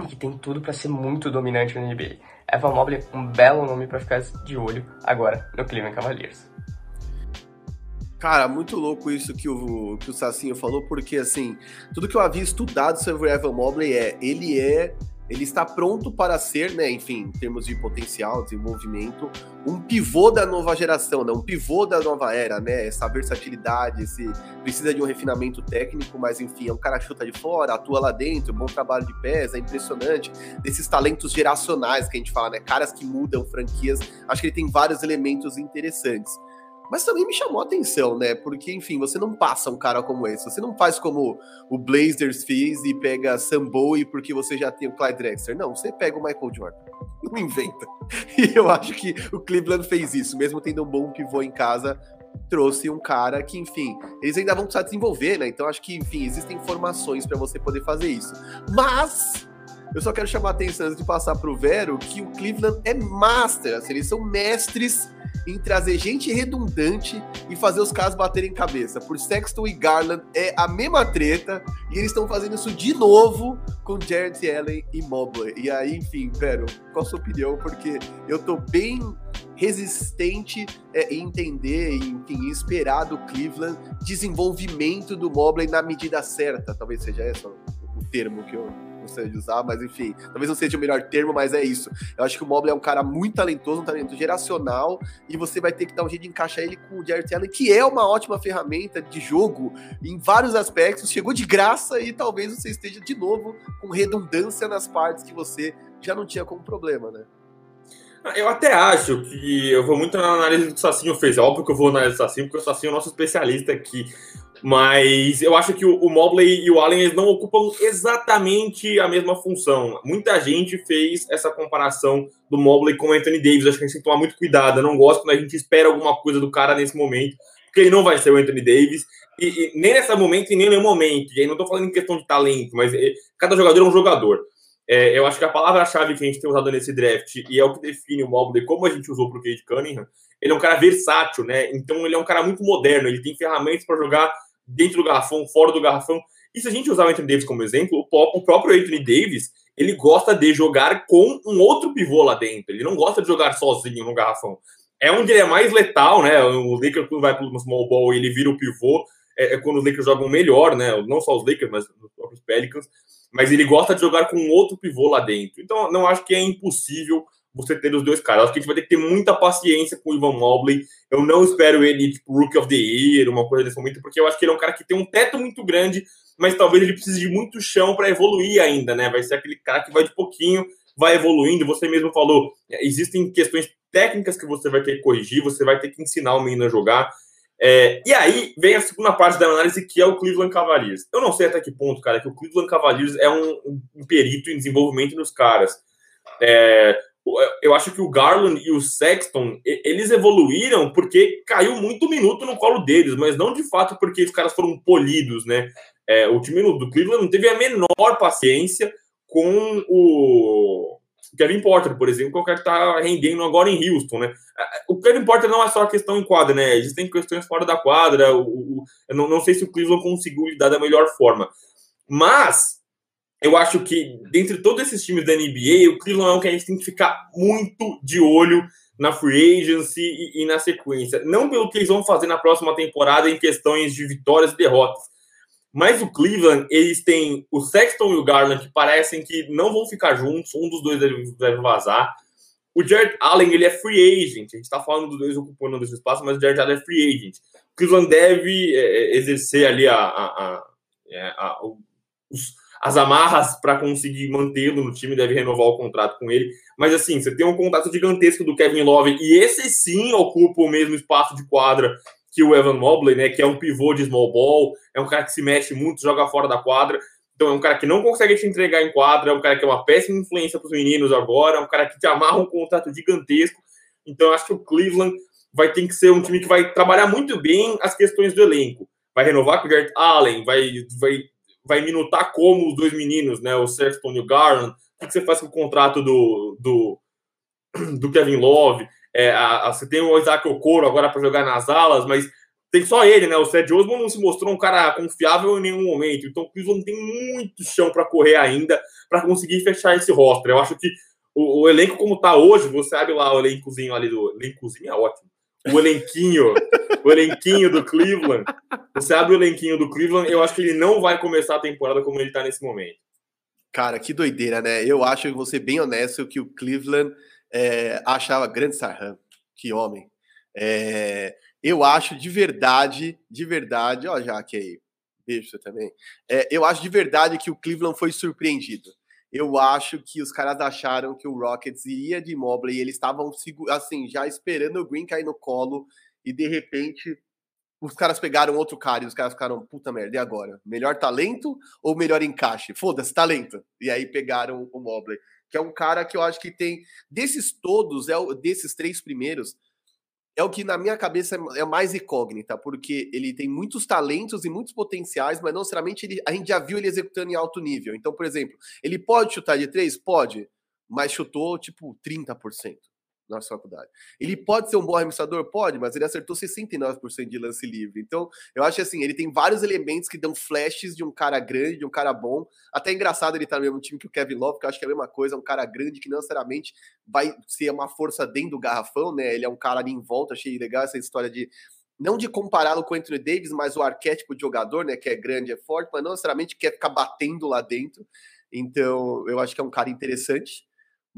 e que tem tudo para ser muito dominante no NBA. Evan Mobley, um belo nome para ficar de olho agora no Cleveland Cavaliers. Cara, muito louco isso que o, que o Sacinho falou, porque assim, tudo que eu havia estudado sobre o Evan Mobley é, ele é, ele está pronto para ser, né, enfim, em termos de potencial, desenvolvimento, um pivô da nova geração, né, um pivô da nova era, né, essa versatilidade, esse, precisa de um refinamento técnico, mas enfim, é um cara chuta de fora, atua lá dentro, bom trabalho de pés, é impressionante, desses talentos geracionais que a gente fala, né, caras que mudam franquias, acho que ele tem vários elementos interessantes. Mas também me chamou a atenção, né? Porque, enfim, você não passa um cara como esse. Você não faz como o Blazers fez e pega Sam Bowie porque você já tem o Clyde Drexler. Não, você pega o Michael Jordan. Não inventa. E eu acho que o Cleveland fez isso. Mesmo tendo um bom pivô em casa, trouxe um cara que, enfim, eles ainda vão precisar desenvolver, né? Então acho que, enfim, existem informações para você poder fazer isso. Mas eu só quero chamar a atenção antes de passar pro Vero que o Cleveland é master, assim, eles são mestres em trazer gente redundante e fazer os caras baterem cabeça. Por Sexton e Garland é a mesma treta e eles estão fazendo isso de novo com Jared Allen e Mobley. E aí, enfim, Vero, qual a sua opinião? Porque eu tô bem resistente é, em entender, enfim, esperar do Cleveland desenvolvimento do Mobley na medida certa. Talvez seja esse o termo que eu gostaria de usar, mas enfim, talvez não seja o melhor termo, mas é isso. Eu acho que o Mobley é um cara muito talentoso, um talento geracional, e você vai ter que dar um jeito de encaixar ele com o Jared Allen, que é uma ótima ferramenta de jogo em vários aspectos, chegou de graça e talvez você esteja de novo com redundância nas partes que você já não tinha como problema, né? Eu até acho que eu vou muito na análise que o fez. Óbvio que eu vou analisar o Sacinho, porque o Sacinho é o nosso especialista aqui. Mas eu acho que o, Mobley e o Allen eles não ocupam exatamente a mesma função. Muita gente fez essa comparação do Mobley com o Anthony Davis. Acho que a gente tem que tomar muito cuidado. Eu não gosto quando a gente espera alguma coisa do cara nesse momento, porque ele não vai ser o Anthony Davis. E, e nem nesse momento e nem nenhum momento. E aí não estou falando em questão de talento, mas é, cada jogador é um jogador. É, eu acho que a palavra-chave que a gente tem usado nesse draft, e é o que define o Mobley, como a gente usou para o Cade Cunningham, ele é um cara versátil, né? Então ele é um cara muito moderno, ele tem ferramentas para jogar dentro do garrafão, fora do garrafão. E se a gente usar o Anthony Davis como exemplo, o próprio Anthony Davis, ele gosta de jogar com um outro pivô lá dentro. Ele não gosta de jogar sozinho no garrafão. É onde ele é mais letal, né? O Lakers quando vai para o small ball ele vira o pivô. É, é, quando os Lakers jogam melhor, né? Não só os Lakers, mas os próprios Pelicans. Mas ele gosta de jogar com um outro pivô lá dentro. Então, não acho que é impossível você ter os dois caras. Acho que a gente vai ter que ter muita paciência com o Ivan Mobley. Eu não espero ele, tipo, Rookie of the Year, uma coisa desse momento, porque eu acho que ele é um cara que tem um teto muito grande, mas talvez ele precise de muito chão para evoluir ainda, né? Vai ser aquele cara que vai de pouquinho, vai evoluindo. Você mesmo falou, existem questões técnicas que você vai ter que corrigir, você vai ter que ensinar o menino a jogar. É, e aí vem a segunda parte da análise, que é o Cleveland Cavaliers. Eu não sei até que ponto, cara, que o Cleveland Cavaliers é um, um perito em desenvolvimento dos caras. É, eu acho que o Garland e o Sexton, eles evoluíram porque caiu muito minuto no colo deles, mas não de fato porque os caras foram polidos, né? É, o time do Cleveland não teve a menor paciência com o Kevin Porter, por exemplo, que é o cara que tá rendendo agora em Houston, né? O Kevin Porter não é só a questão em quadra, né? Existem questões fora da quadra. O, o, eu não, não sei se o Cleveland conseguiu lidar da melhor forma. Mas eu acho que, dentre todos esses times da NBA, o Cleveland é um que a gente tem que ficar muito de olho na free agency e, e, na sequência. Não pelo que eles vão fazer na próxima temporada em questões de vitórias e derrotas. Mas o Cleveland, eles têm o Sexton e o Garland que parecem que não vão ficar juntos, um dos dois deve, vazar. O Jared Allen, ele é free agent. A gente está falando dos dois ocupando esse espaço, mas o Jared Allen é free agent. O Cleveland deve é, exercer ali a, a, a, é, a os as amarras para conseguir mantê-lo no time, deve renovar o contrato com ele. Mas assim, você tem um contato gigantesco do Kevin Love, e esse sim ocupa o mesmo espaço de quadra que o Evan Mobley, né? Que é um pivô de small ball, é um cara que se mexe muito, joga fora da quadra. Então é um cara que não consegue te entregar em quadra, é um cara que é uma péssima influência para os meninos agora, é um cara que te amarra um contrato gigantesco. Então eu acho que o Cleveland vai ter que ser um time que vai trabalhar muito bem as questões do elenco. Vai renovar com o Jared Allen, vai, vai vai minutar como os dois meninos, né? O Sexton e o Garland. O que você faz com o contrato do, do, do Kevin Love? É, a, a, você tem o Isaac Okoro agora para jogar nas alas, mas tem só ele, né? O Seth Osman não se mostrou um cara confiável em nenhum momento. Então o Cleveland tem muito chão para correr ainda para conseguir fechar esse roster. Eu acho que o, o, elenco como tá hoje, você abre lá o elencozinho ali do. Elencozinho é ótimo. O elenquinho, o elenquinho do Cleveland. Você abre o elenquinho do Cleveland, eu acho que ele não vai começar a temporada como ele tá nesse momento. Cara, que doideira, né? Eu acho, vou ser bem honesto, que o Cleveland é, achava grande Sarran. Que homem. É, eu acho de verdade, de verdade, ó, Jaque aí, beijo também. É, eu acho de verdade que o Cleveland foi surpreendido. Eu acho que os caras acharam que o Rockets iria de Mobley e eles estavam assim, já esperando o Green cair no colo e de repente os caras pegaram outro cara e os caras ficaram, puta merda, e agora? Melhor talento ou melhor encaixe? Foda-se, talento. E aí pegaram o Mobley, que é um cara que eu acho que tem, desses todos, é desses três primeiros, é o que na minha cabeça é, mais incógnita, porque ele tem muitos talentos e muitos potenciais, mas não necessariamente ele, a gente já viu ele executando em alto nível. Então, por exemplo, ele pode chutar de três? Pode, mas chutou tipo 30% na faculdade. Ele pode ser um bom arremessador? Pode, mas ele acertou 69% de lance livre. Então, eu acho assim, ele tem vários elementos que dão flashes de um cara grande, de um cara bom. Até é engraçado ele estar tá no mesmo time que o Kevin Love, que eu acho que é a mesma coisa, um cara grande que não necessariamente vai ser uma força dentro do garrafão, né? Ele é um cara ali em volta, achei legal essa história de não de compará-lo com o Anthony Davis, mas o arquétipo de jogador, né, que é grande, é forte, mas não necessariamente quer ficar batendo lá dentro. Então, eu acho que é um cara interessante.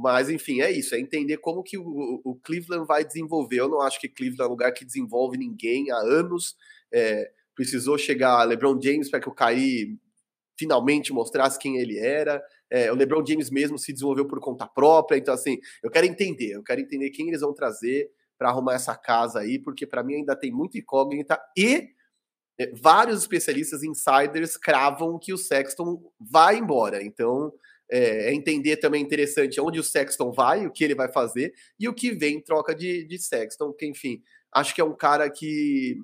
Mas, enfim, é isso. É entender como que o, o Cleveland vai desenvolver. Eu não acho que Cleveland é um lugar que desenvolve ninguém há anos. É, precisou chegar LeBron James para que o Kyrie finalmente mostrasse quem ele era. É, o LeBron James mesmo se desenvolveu por conta própria. Então, assim, eu quero entender. Eu quero entender quem eles vão trazer para arrumar essa casa aí, porque para mim ainda tem muito incógnita e é, vários especialistas insiders cravam que o Sexton vai embora. Então, é, é, entender também interessante onde o Sexton vai, o que ele vai fazer e o que vem em troca de, de Sexton, que enfim, acho que é um cara que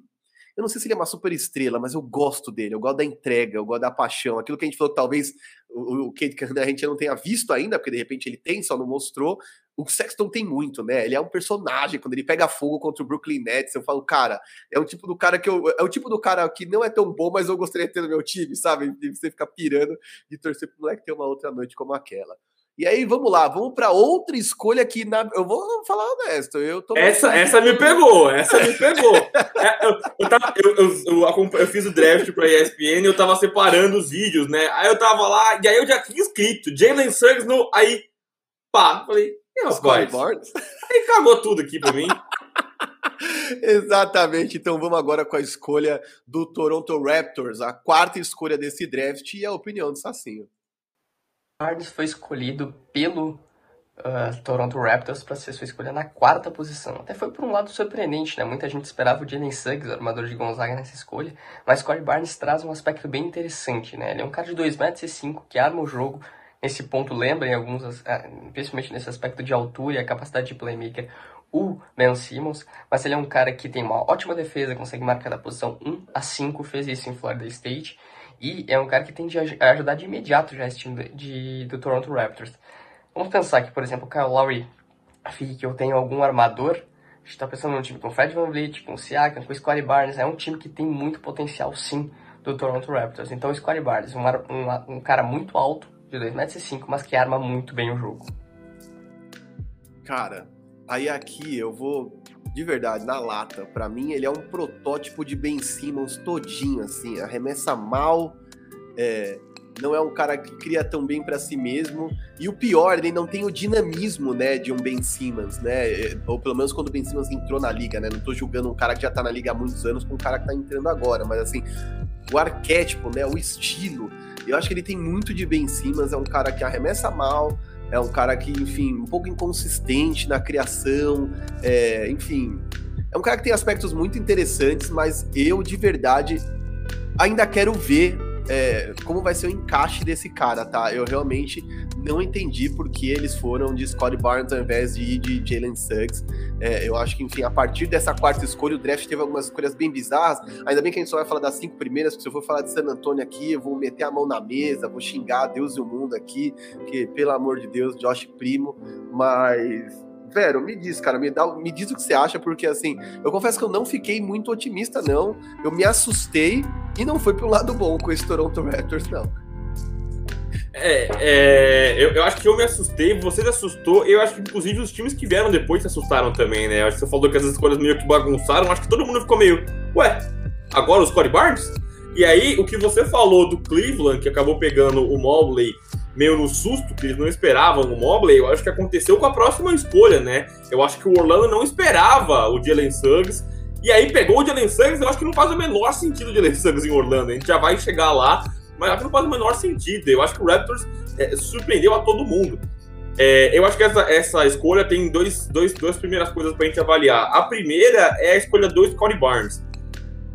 eu não sei se ele é uma super estrela, mas eu gosto dele, eu gosto da entrega, eu gosto da paixão. Aquilo que a gente falou que talvez o, o Kate a gente não tenha visto ainda, porque de repente ele tem, só não mostrou. O Sexton tem muito, né? Ele é um personagem, quando ele pega fogo contra o Brooklyn Nets, eu falo, cara, é o tipo do cara que eu. É o tipo do cara que não é tão bom, mas eu gostaria de ter no meu time, sabe? De você ficar pirando de torcer pro moleque ter uma outra noite como aquela. E aí, vamos lá, vamos para outra escolha que na... eu vou falar honesto. Eu tô essa, essa me pegou, essa me pegou. é, eu, eu, tava, eu, eu, eu, fiz o draft para ESPN e eu tava separando os vídeos, né? Aí eu tava lá, e aí eu já tinha escrito Jalen Suggs no. Aí, pá, falei, e rapaz? Aí cagou tudo aqui para mim. Exatamente. Então vamos agora com a escolha do Toronto Raptors, a quarta escolha desse draft e a opinião do Sacinho. Barnes foi escolhido pelo uh, Toronto Raptors para ser sua escolha na quarta posição. Até foi por um lado surpreendente, né? Muita gente esperava o Jalen Suggs, armador de Gonzaga, nessa escolha, mas Corey Barnes traz um aspecto bem interessante, né? Ele é um cara de 2,5 metros que arma o jogo. Nesse ponto, lembra em alguns, ah, principalmente nesse aspecto de altura e a capacidade de playmaker, o Ben Simmons, mas ele é um cara que tem uma ótima defesa, consegue marcar da posição 1 a 5, fez isso em Florida State, e é um cara que tende a ajudar de imediato já esse time de, do Toronto Raptors. Vamos pensar que, por exemplo, o Kyle Lowry, que eu tenho algum armador, a gente está pensando num time com Fred VanVleet, com Siakam, com Scottie Barnes, é um time que tem muito potencial, sim, do Toronto Raptors. Então, o Scottie Barnes, um, um, um cara muito alto, de 2,5 mas que arma muito bem o jogo. Cara, aí aqui eu vou de verdade, na lata. Para mim, ele é um protótipo de Ben Simmons todinho, assim. Arremessa mal, é, não é um cara que cria tão bem para si mesmo. E o pior, ele não tem o dinamismo, né, de um Ben Simmons, né? É, ou pelo menos quando o Ben Simmons entrou na liga, né? Não tô julgando um cara que já tá na liga há muitos anos com um cara que tá entrando agora, mas assim, o arquétipo, né, o estilo. Eu acho que ele tem muito de Ben Simmons, é um cara que arremessa mal, é um cara que, enfim, um pouco inconsistente na criação, é, enfim. É um cara que tem aspectos muito interessantes, mas eu, de verdade, ainda quero ver é, como vai ser o encaixe desse cara, tá? Eu realmente não entendi por que eles foram de Scottie Barnes ao invés de de Jalen Suggs. É, eu acho que, enfim, a partir dessa quarta escolha, o draft teve algumas escolhas bem bizarras. Ainda bem que a gente só vai falar das cinco primeiras, porque se eu for falar de San Antonio aqui, eu vou meter a mão na mesa, vou xingar Deus e o mundo aqui, porque, pelo amor de Deus, Josh Primo, mas Vero, me diz, cara, me, dá, me diz o que você acha, porque assim, eu confesso que eu não fiquei muito otimista, não. Eu me assustei e não foi pro lado bom com esse Toronto Raptors, não. É, é eu, eu, acho que eu me assustei, você se assustou, eu acho que inclusive os times que vieram depois se assustaram também, né? Acho que você falou que as escolhas meio que bagunçaram, acho que todo mundo ficou meio, ué, agora os Corey Barnes? E aí, o que você falou do Cleveland, que acabou pegando o Mobley meio no susto, que eles não esperavam o Mobley, eu acho que aconteceu com a próxima escolha, né? Eu acho que o Orlando não esperava o Jalen Suggs, e aí pegou o Jalen Suggs, eu acho que não faz o menor sentido o Jalen Suggs em Orlando, a gente já vai chegar lá, mas acho que não faz o menor sentido. Eu acho que o Raptors é, surpreendeu a todo mundo. É, eu acho que essa, essa escolha tem dois, dois, duas primeiras coisas para a gente avaliar. A primeira é a escolha do Scottie Barnes.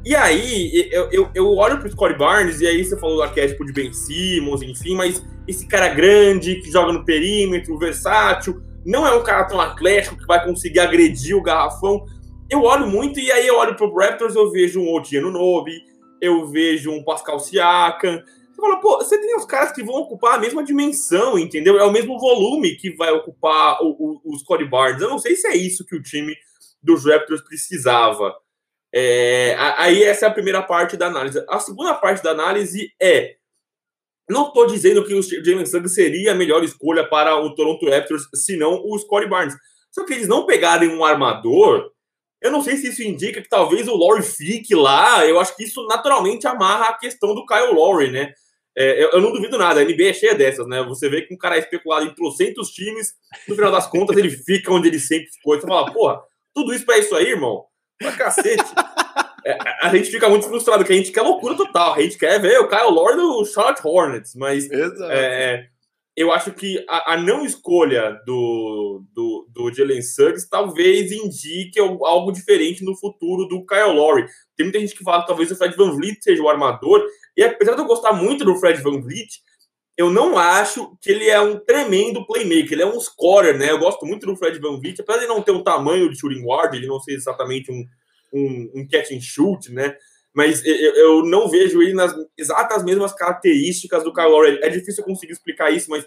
E aí, eu, eu, eu olho pro Scottie Barnes, e aí você falou do arquétipo de Ben Simmons, enfim, mas esse cara grande, que joga no perímetro, versátil, não é um cara tão atlético que vai conseguir agredir o garrafão. Eu olho muito, e aí eu olho pro Raptors, eu vejo um Odiano Nobe, eu vejo um Pascal Siakam. Você fala, pô, você tem os caras que vão ocupar a mesma dimensão, entendeu? É o mesmo volume que vai ocupar o, o, Cody Barnes. Eu não sei se é isso que o time dos Raptors precisava. É, aí essa é a primeira parte da análise. A segunda parte da análise é não estou dizendo que o Jalen Suggs seria a melhor escolha para o Toronto Raptors, senão o Scottie Barnes. Só que eles não pegarem um armador eu não sei se isso indica que talvez o Lowry fique lá. Eu acho que isso naturalmente amarra a questão do Kyle Lowry, né? É, eu, eu, não duvido nada, a NBA é cheia dessas, né? Você vê que um cara é especulado em trocentos times, no final das contas ele fica onde ele sempre ficou. Você fala, porra, tudo isso pra isso aí, irmão? Pra cacete. É, a gente fica muito frustrado, que a gente quer loucura total. A gente quer ver o Kyle Lowry do Charlotte Hornets, mas é, eu acho que a, a, não escolha do, do, do Jalen Suggs talvez indique algo diferente no futuro do Kyle Lowry. Tem muita gente que fala que talvez o Fred Van Vliet seja o armador, e apesar de eu gostar muito do Fred Van Vliet, eu não acho que ele é um tremendo playmaker, ele é um scorer, né? Eu gosto muito do Fred Van Vliet, apesar de não ter um tamanho de shooting guard, ele não ser exatamente um, um, um catch and shoot, né? mas eu, não vejo ele nas exatas mesmas características do Kyle Lowry. É difícil conseguir explicar isso, mas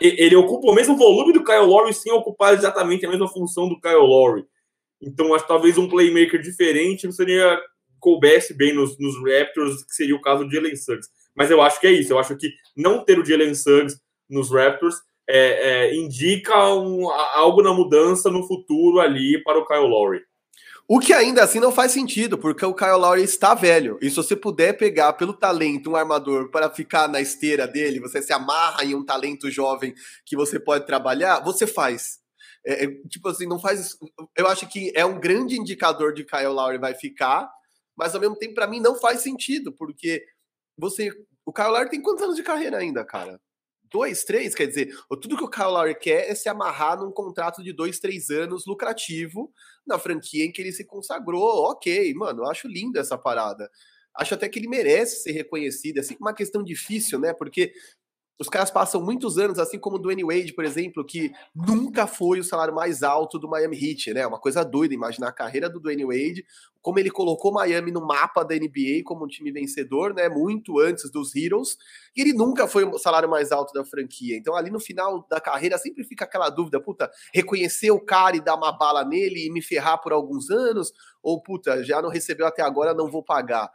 ele ocupa o mesmo volume do Kyle Lowry sem ocupar exatamente a mesma função do Kyle Lowry. Então, acho que talvez um playmaker diferente seria coubesse bem nos, nos Raptors, que seria o caso de Jalen Suggs. Mas eu acho que é isso. Eu acho que não ter o Jalen Suggs nos Raptors é, é, indica um, algo na mudança no futuro ali para o Kyle Lowry. O que ainda assim não faz sentido, porque o Kyle Lowry está velho. E se você puder pegar pelo talento um armador para ficar na esteira dele, você se amarra em um talento jovem que você pode trabalhar, você faz. É, é, tipo assim, não faz. Eu acho que é um grande indicador de Kyle Lowry vai ficar, mas ao mesmo tempo, para mim, não faz sentido, porque você. O Kyle Lowry tem quantos anos de carreira ainda, cara? Dois, três, quer dizer, tudo que o Kyle Lowry quer é se amarrar num contrato de dois, três anos lucrativo na franquia em que ele se consagrou. Ok, mano, eu acho lindo essa parada. Acho até que ele merece ser reconhecido. É assim uma questão difícil, né? Porque os caras passam muitos anos, assim como o Dwayne Wade, por exemplo, que nunca foi o salário mais alto do Miami Heat, né? Uma coisa doida imaginar a carreira do Dwayne Wade, como ele colocou Miami no mapa da NBA como um time vencedor, né? Muito antes dos Heroes, e ele nunca foi o salário mais alto da franquia. Então, ali no final da carreira, sempre fica aquela dúvida: puta, reconhecer o cara e dar uma bala nele e me ferrar por alguns anos, ou puta, já não recebeu até agora, não vou pagar.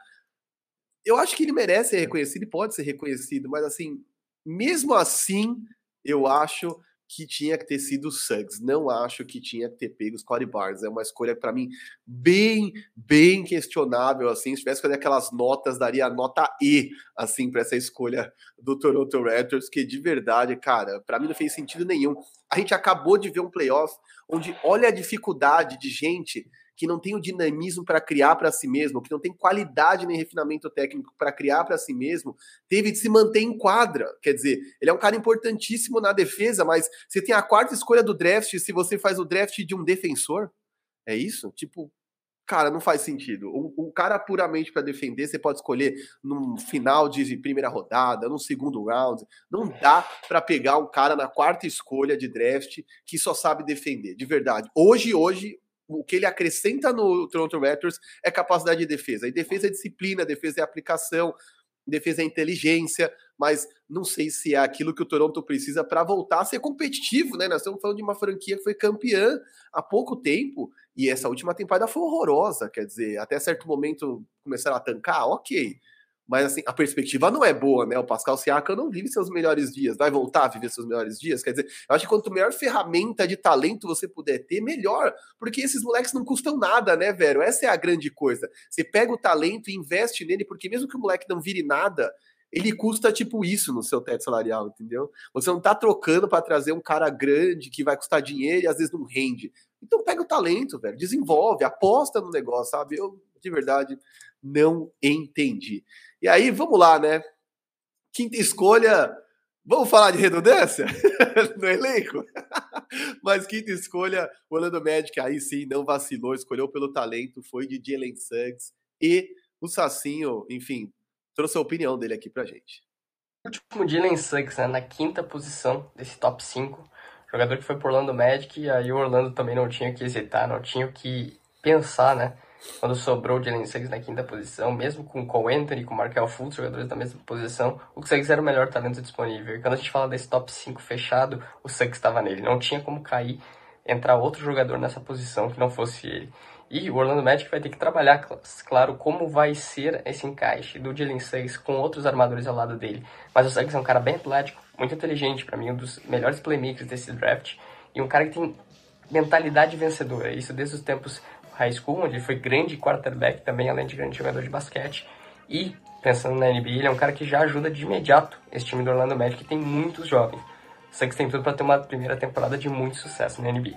Eu acho que ele merece ser reconhecido e pode ser reconhecido, mas assim, mesmo assim, eu acho que tinha que ter sido o Suggs. Não acho que tinha que ter pego os Cody Barnes. É uma escolha, para mim, bem, bem questionável. Assim, se tivesse que fazer aquelas notas, daria nota E, assim, para essa escolha do Toronto Raptors, que de verdade, cara, para mim não fez sentido nenhum. A gente acabou de ver um playoff onde olha a dificuldade de gente que não tem o dinamismo para criar para si mesmo, que não tem qualidade nem refinamento técnico para criar para si mesmo, teve de se manter em quadra. Quer dizer, ele é um cara importantíssimo na defesa, mas você tem a quarta escolha do draft se você faz o draft de um defensor. É isso? Tipo, cara, não faz sentido. Um, cara puramente para defender, você pode escolher no final de primeira rodada, no segundo round. Não dá para pegar um cara na quarta escolha de draft que só sabe defender, de verdade. Hoje, hoje, o que ele acrescenta no Toronto Raptors é capacidade de defesa. E defesa é disciplina, defesa é aplicação, defesa é inteligência, mas não sei se é aquilo que o Toronto precisa para voltar a ser competitivo, né? Nós estamos falando de uma franquia que foi campeã há pouco tempo e essa última temporada foi horrorosa, quer dizer, até certo momento começaram a tancar, ok. Mas assim, a perspectiva não é boa, né? O Pascal Siakam não vive seus melhores dias. Vai voltar a viver seus melhores dias? Quer dizer, eu acho que quanto melhor ferramenta de talento você puder ter, melhor. Porque esses moleques não custam nada, né, velho? Essa é a grande coisa. Você pega o talento e investe nele, porque mesmo que o moleque não vire nada, ele custa tipo isso no seu teto salarial, entendeu? Você não tá trocando para trazer um cara grande que vai custar dinheiro e às vezes não rende. Então pega o talento, velho, desenvolve, aposta no negócio, sabe? Eu de verdade não entendi. E aí, vamos lá, né? Quinta escolha, vamos falar de redundância no elenco? Mas quinta escolha, o Orlando Magic aí sim não vacilou, escolheu pelo talento, foi de Jalen Suggs e o Sacinho, enfim, trouxe a opinião dele aqui pra gente. O último Jalen Suggs, né, na quinta posição desse top 5, jogador que foi pro Orlando Magic, e aí o Orlando também não tinha que hesitar, não tinha que pensar, né, quando sobrou o Jalen Suggs na quinta posição, mesmo com o Cole Anthony, com o Markel Fultz, jogadores da mesma posição, o Suggs era o melhor talento disponível. E quando a gente fala desse top 5 fechado, o Suggs estava nele. Não tinha como cair, entrar outro jogador nessa posição que não fosse ele. E o Orlando Magic vai ter que trabalhar, claro, como vai ser esse encaixe do Jalen Suggs com outros armadores ao lado dele. Mas o Suggs é um cara bem atlético, muito inteligente, para mim, um dos melhores playmakers desse draft. E um cara que tem mentalidade vencedora, isso desde os tempos high school, onde ele foi grande quarterback também, além de grande jogador de basquete. E, pensando na NBA, ele é um cara que já ajuda de imediato esse time do Orlando Magic, que tem muitos jovens. O Suggs tem tudo para ter uma primeira temporada de muito sucesso na NBA.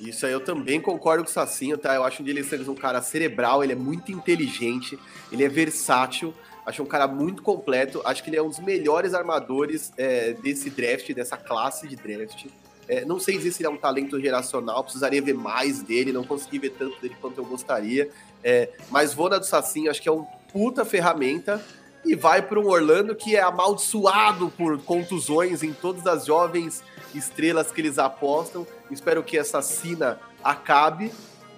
Isso aí eu também concordo com o Sacinho, tá? Eu acho o Dylan Suggs um cara cerebral, ele é muito inteligente, ele é versátil, acho um cara muito completo, acho que ele é um dos melhores armadores é, desse draft, dessa classe de draft. É, não sei dizer se ele é um talento geracional, precisaria ver mais dele, não consegui ver tanto dele quanto eu gostaria. É, mas vou na do Sacinho, acho que é um puta ferramenta e vai para um Orlando que é amaldiçoado por contusões em todas as jovens estrelas que eles apostam. Espero que essa sina acabe.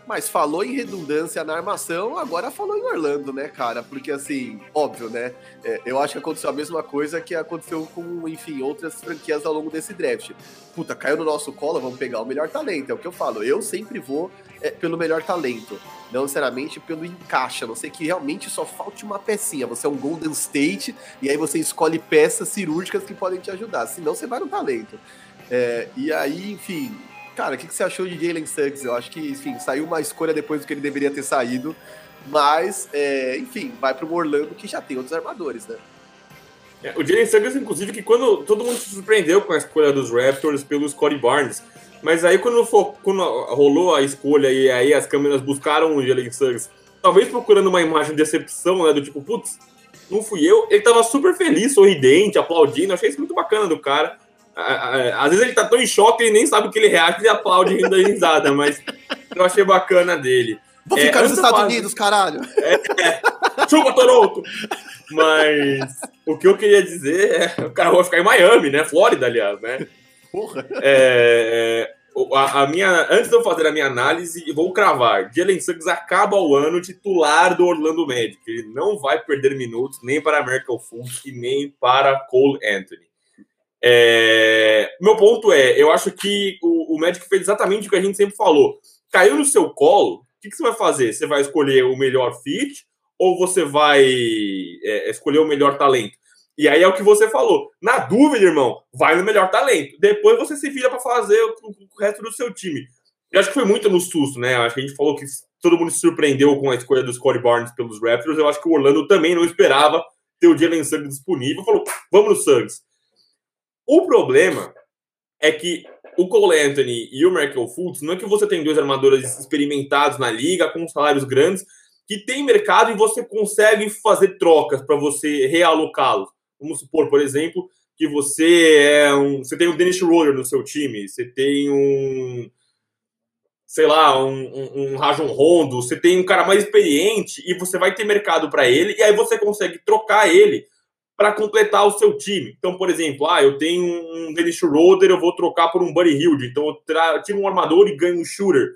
Mas falou em redundância na armação, agora falou em Orlando, né, cara? Porque, assim, óbvio, né? É, eu acho que aconteceu a mesma coisa que aconteceu com, enfim, outras franquias ao longo desse draft. Puta, caiu no nosso colo, vamos pegar o melhor talento. É o que eu falo. Eu sempre vou é, pelo melhor talento. Não necessariamente pelo encaixe, a não ser que realmente só falte uma pecinha. Você é um Golden State e aí você escolhe peças cirúrgicas que podem te ajudar. Senão você vai no talento. É, e aí, enfim, cara, o que, que, você achou de Jalen Suggs? Eu acho que, enfim, saiu uma escolha depois do que ele deveria ter saído. Mas, é, enfim, vai para o Orlando que já tem outros armadores, né? É, o Jalen Suggs, inclusive, que quando todo mundo se surpreendeu com a escolha dos Raptors pelo Scottie Barnes. Mas aí quando, for, quando rolou a escolha e aí as câmeras buscaram o Jalen Suggs, talvez procurando uma imagem de decepção, né? Do tipo, putz, não fui eu. Ele tava super feliz, sorridente, aplaudindo. Achei isso muito bacana do cara. Às vezes ele tá tão em choque, ele nem sabe o que ele reage e aplaude rindo da risada, mas eu achei bacana dele. Vou ficar é, nos Estados fase... Unidos, caralho. É, é. Chupa, Toronto! Mas o que eu queria dizer é o cara vai ficar em Miami, né? Flórida, aliás, né? Porra. É, é, a, a, minha, antes de eu fazer a minha análise, vou cravar. Jalen Suggs acaba o ano titular do Orlando Magic. Ele não vai perder minutos nem para Merkel Fultz e nem para Cole Anthony. É, meu ponto é, eu acho que o, o Magic fez exatamente o que a gente sempre falou. Caiu no seu colo, o que, que você vai fazer? Você vai escolher o melhor fit ou você vai é, escolher o melhor talento? E aí é o que você falou. Na dúvida, irmão, vai no melhor talento. Depois você se vira para fazer o, o, resto do seu time. Eu acho que foi muito no susto, né? Eu acho que a gente falou que todo mundo se surpreendeu com a escolha dos Scottie Barnes pelos Raptors. Eu acho que o Orlando também não esperava ter o Jalen Suggs disponível. Falou, vamos no Suggs. O problema é que o Cole Anthony e o Michael Fultz, não é que você tem dois armadores experimentados na liga, com salários grandes, que tem mercado e você consegue fazer trocas para você realocá-los. Vamos supor, por exemplo, que você é um, você tem um Dennis Schroeder no seu time, você tem um, sei lá, um, um, um Rajon Rondo, você tem um cara mais experiente e você vai ter mercado para ele e aí você consegue trocar ele para completar o seu time. Então, por exemplo, ah, eu tenho um Dennis Schroeder, eu vou trocar por um Buddy Hilde. Então, eu tiro um armador e ganho um shooter.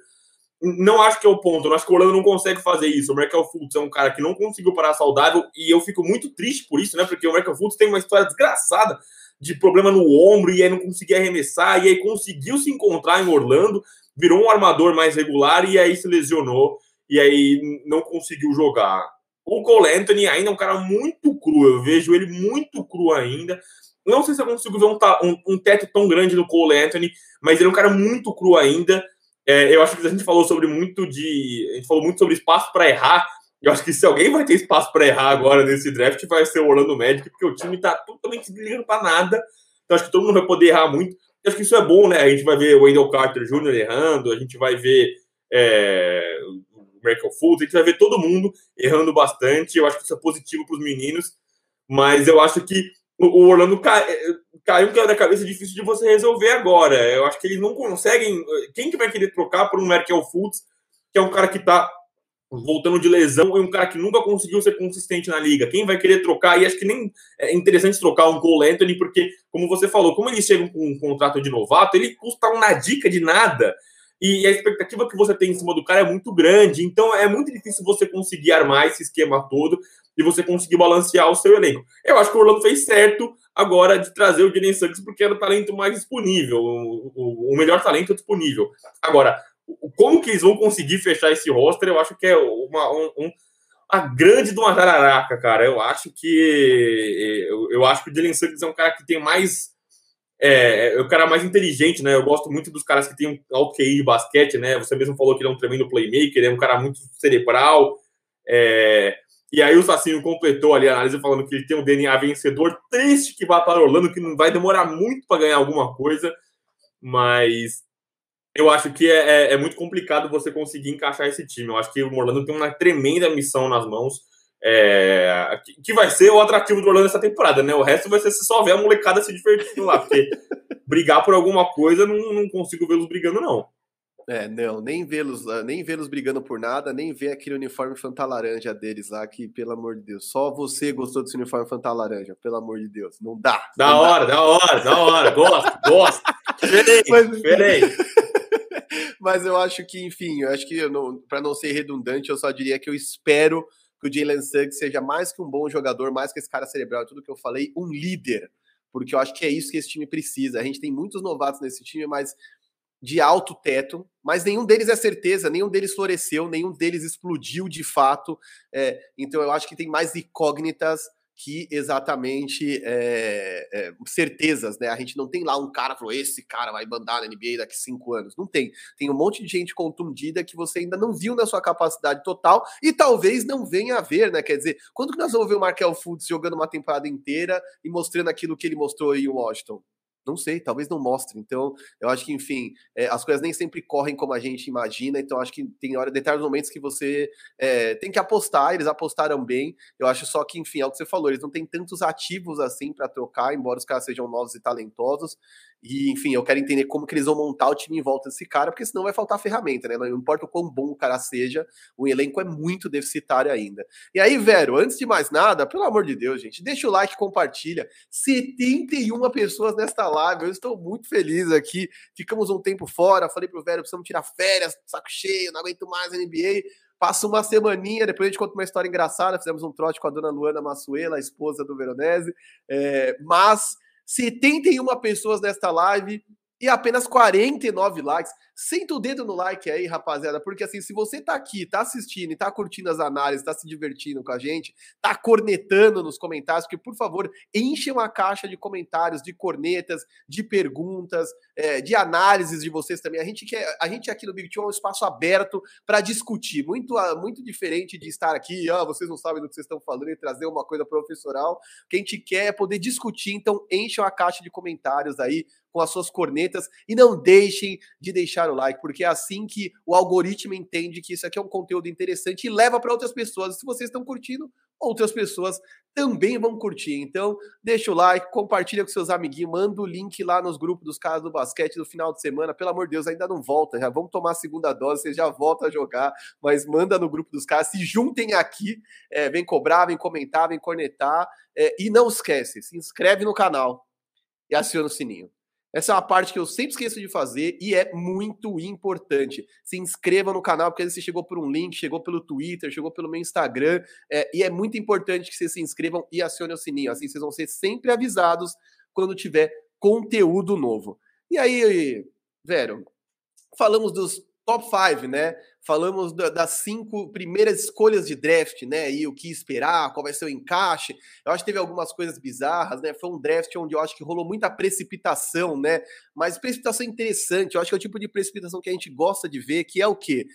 Não acho que é o ponto. Eu acho que o Orlando não consegue fazer isso. O Michael Fultz é um cara que não conseguiu parar saudável e eu fico muito triste por isso, né? Porque o Michael Fultz tem uma história desgraçada de problema no ombro e aí não conseguia arremessar e aí conseguiu se encontrar em Orlando, virou um armador mais regular e aí se lesionou e aí não conseguiu jogar O Cole Anthony ainda é um cara muito cru, eu vejo ele muito cru ainda. Não sei se eu consigo ver um, um, um teto tão grande no Cole Anthony, mas ele é um cara muito cru ainda. É, eu acho que a gente falou sobre muito de. A gente falou muito sobre espaço para errar. Eu acho que se alguém vai ter espaço para errar agora nesse draft, vai ser o Orlando Magic, porque o time está totalmente ligando para nada. Então acho que todo mundo vai poder errar muito. Eu acho que isso é bom, né? A gente vai ver o Wendell Carter Jr. errando, a gente vai ver é, Michael Fultz, a gente vai ver todo mundo errando bastante. Eu acho que isso é positivo para os meninos, mas eu acho que o Orlando cai, caiu um quebra-cabeça difícil de você resolver agora. Eu acho que eles não conseguem. Quem que vai querer trocar por um Michael Fultz, que é um cara que está voltando de lesão e um cara que nunca conseguiu ser consistente na liga. Quem vai querer trocar? E acho que nem é interessante trocar um Cole Anthony, porque, como você falou, como ele chega com um contrato de novato, ele custa uma dica de nada. E a expectativa que você tem em cima do cara é muito grande. Então é muito difícil você conseguir armar esse esquema todo e você conseguir balancear o seu elenco. Eu acho que o Orlando fez certo agora de trazer o Jalen Suggs porque era o talento mais disponível, o, o, o melhor talento disponível. Agora, como que eles vão conseguir fechar esse roster, eu acho que é uma, um, um, a grande de uma jararaca, cara. Eu acho que eu, eu acho que o Jalen Suggs é um cara que tem mais é, é o cara mais inteligente, né? Eu gosto muito dos caras que têm um alto QI de basquete, né? Você mesmo falou que ele é um tremendo playmaker, é um cara muito cerebral. É... E aí o Sacinho completou ali a análise falando que ele tem um DNA vencedor, triste que vá para Orlando, que não vai demorar muito para ganhar alguma coisa, mas eu acho que é, é, é, muito complicado você conseguir encaixar esse time. Eu acho que o Orlando tem uma tremenda missão nas mãos, é, que, vai ser o atrativo do Orlando essa temporada, né? O resto vai ser se só ver a molecada se divertindo lá, porque brigar por alguma coisa não, não consigo vê-los brigando, não. É, não, nem vê-los nem vê-los brigando por nada, nem ver aquele uniforme fantalaranja deles lá, que, pelo amor de Deus, só você gostou desse uniforme fantalaranja, pelo amor de Deus, não dá. Da não hora, dá. da hora, da hora, gosto, gosto. Diferente, Mas... diferente. Mas eu acho que, enfim, eu acho que para não ser redundante, eu só diria que eu espero que o Jalen Suggs seja mais que um bom jogador, mais que esse cara cerebral, tudo que eu falei, um líder. Porque eu acho que é isso que esse time precisa. A gente tem muitos novatos nesse time, mas de alto teto, mas nenhum deles é certeza, nenhum deles floresceu, nenhum deles explodiu de fato. É, então eu acho que tem mais incógnitas que exatamente é, é, certezas, né? A gente não tem lá um cara falou, esse cara vai mandar na NBA daqui cinco anos. Não tem. Tem um monte de gente contundida que você ainda não viu na sua capacidade total e talvez não venha a ver, né? Quer dizer, quando que nós vamos ver o Markel Fultz jogando uma temporada inteira e mostrando aquilo que ele mostrou em Washington? Não sei, talvez não mostre. Então, eu acho que, enfim, é, as coisas nem sempre correm como a gente imagina. Então, acho que tem hora, determinados momentos que você é, tem que apostar. Eles apostaram bem. Eu acho só que, enfim, é o que você falou. Eles não têm tantos ativos assim para trocar, embora os caras sejam novos e talentosos. E, enfim, eu quero entender como que eles vão montar o time em volta desse cara, porque senão vai faltar ferramenta, né? Não importa o quão bom o cara seja, o elenco é muito deficitário ainda. E aí, Vero, antes de mais nada, pelo amor de Deus, gente, deixa o like, compartilha. 71 pessoas nesta live, eu estou muito feliz aqui. Ficamos um tempo fora, falei pro Vero, precisamos tirar férias, saco cheio, não aguento mais NBA. Passa uma semaninha, depois a gente conta uma história engraçada. Fizemos um trote com a dona Luana Massuela, a esposa do Veronese. É, mas 71 pessoas nesta live e apenas 49 likes. Senta o dedo no like aí, rapaziada, porque assim, se você tá aqui, tá assistindo e tá curtindo as análises, tá se divertindo com a gente, tá cornetando nos comentários, porque por favor, enchem a caixa de comentários, de cornetas, de perguntas, é, de análises de vocês também. A gente quer, a gente aqui no Big Two é um espaço aberto para discutir, muito, muito diferente de estar aqui, ah, vocês não sabem do que vocês estão falando e trazer uma coisa professoral. O que a gente quer é poder discutir, então enchem a caixa de comentários aí com as suas cornetas e não deixem de deixar o like, porque é assim que o algoritmo entende que isso aqui é um conteúdo interessante e leva para outras pessoas. Se vocês estão curtindo, outras pessoas também vão curtir. Então, deixa o like, compartilha com seus amiguinhos, manda o link lá nos grupos dos caras do basquete no final de semana. Pelo amor de Deus, ainda não volta, já vamos tomar a segunda dose, você já volta a jogar, mas manda no grupo dos caras, se juntem aqui, é, vem cobrar, vem comentar, vem cornetar. É, e não esquece, se inscreve no canal e aciona o sininho. Essa é uma parte que eu sempre esqueço de fazer e é muito importante. Se inscreva no canal, porque você chegou por um link, chegou pelo Twitter, chegou pelo meu Instagram. É, e é muito importante que vocês se inscrevam e acionem o sininho. Assim vocês vão ser sempre avisados quando tiver conteúdo novo. E aí, Vero, falamos dos top 5, né? Falamos das cinco primeiras escolhas de draft, né? E o que esperar, qual vai ser o encaixe. Eu acho que teve algumas coisas bizarras, né? Foi um draft onde eu acho que rolou muita precipitação, né? Mas precipitação interessante. Eu acho que é o tipo de precipitação que a gente gosta de ver, que é o quê?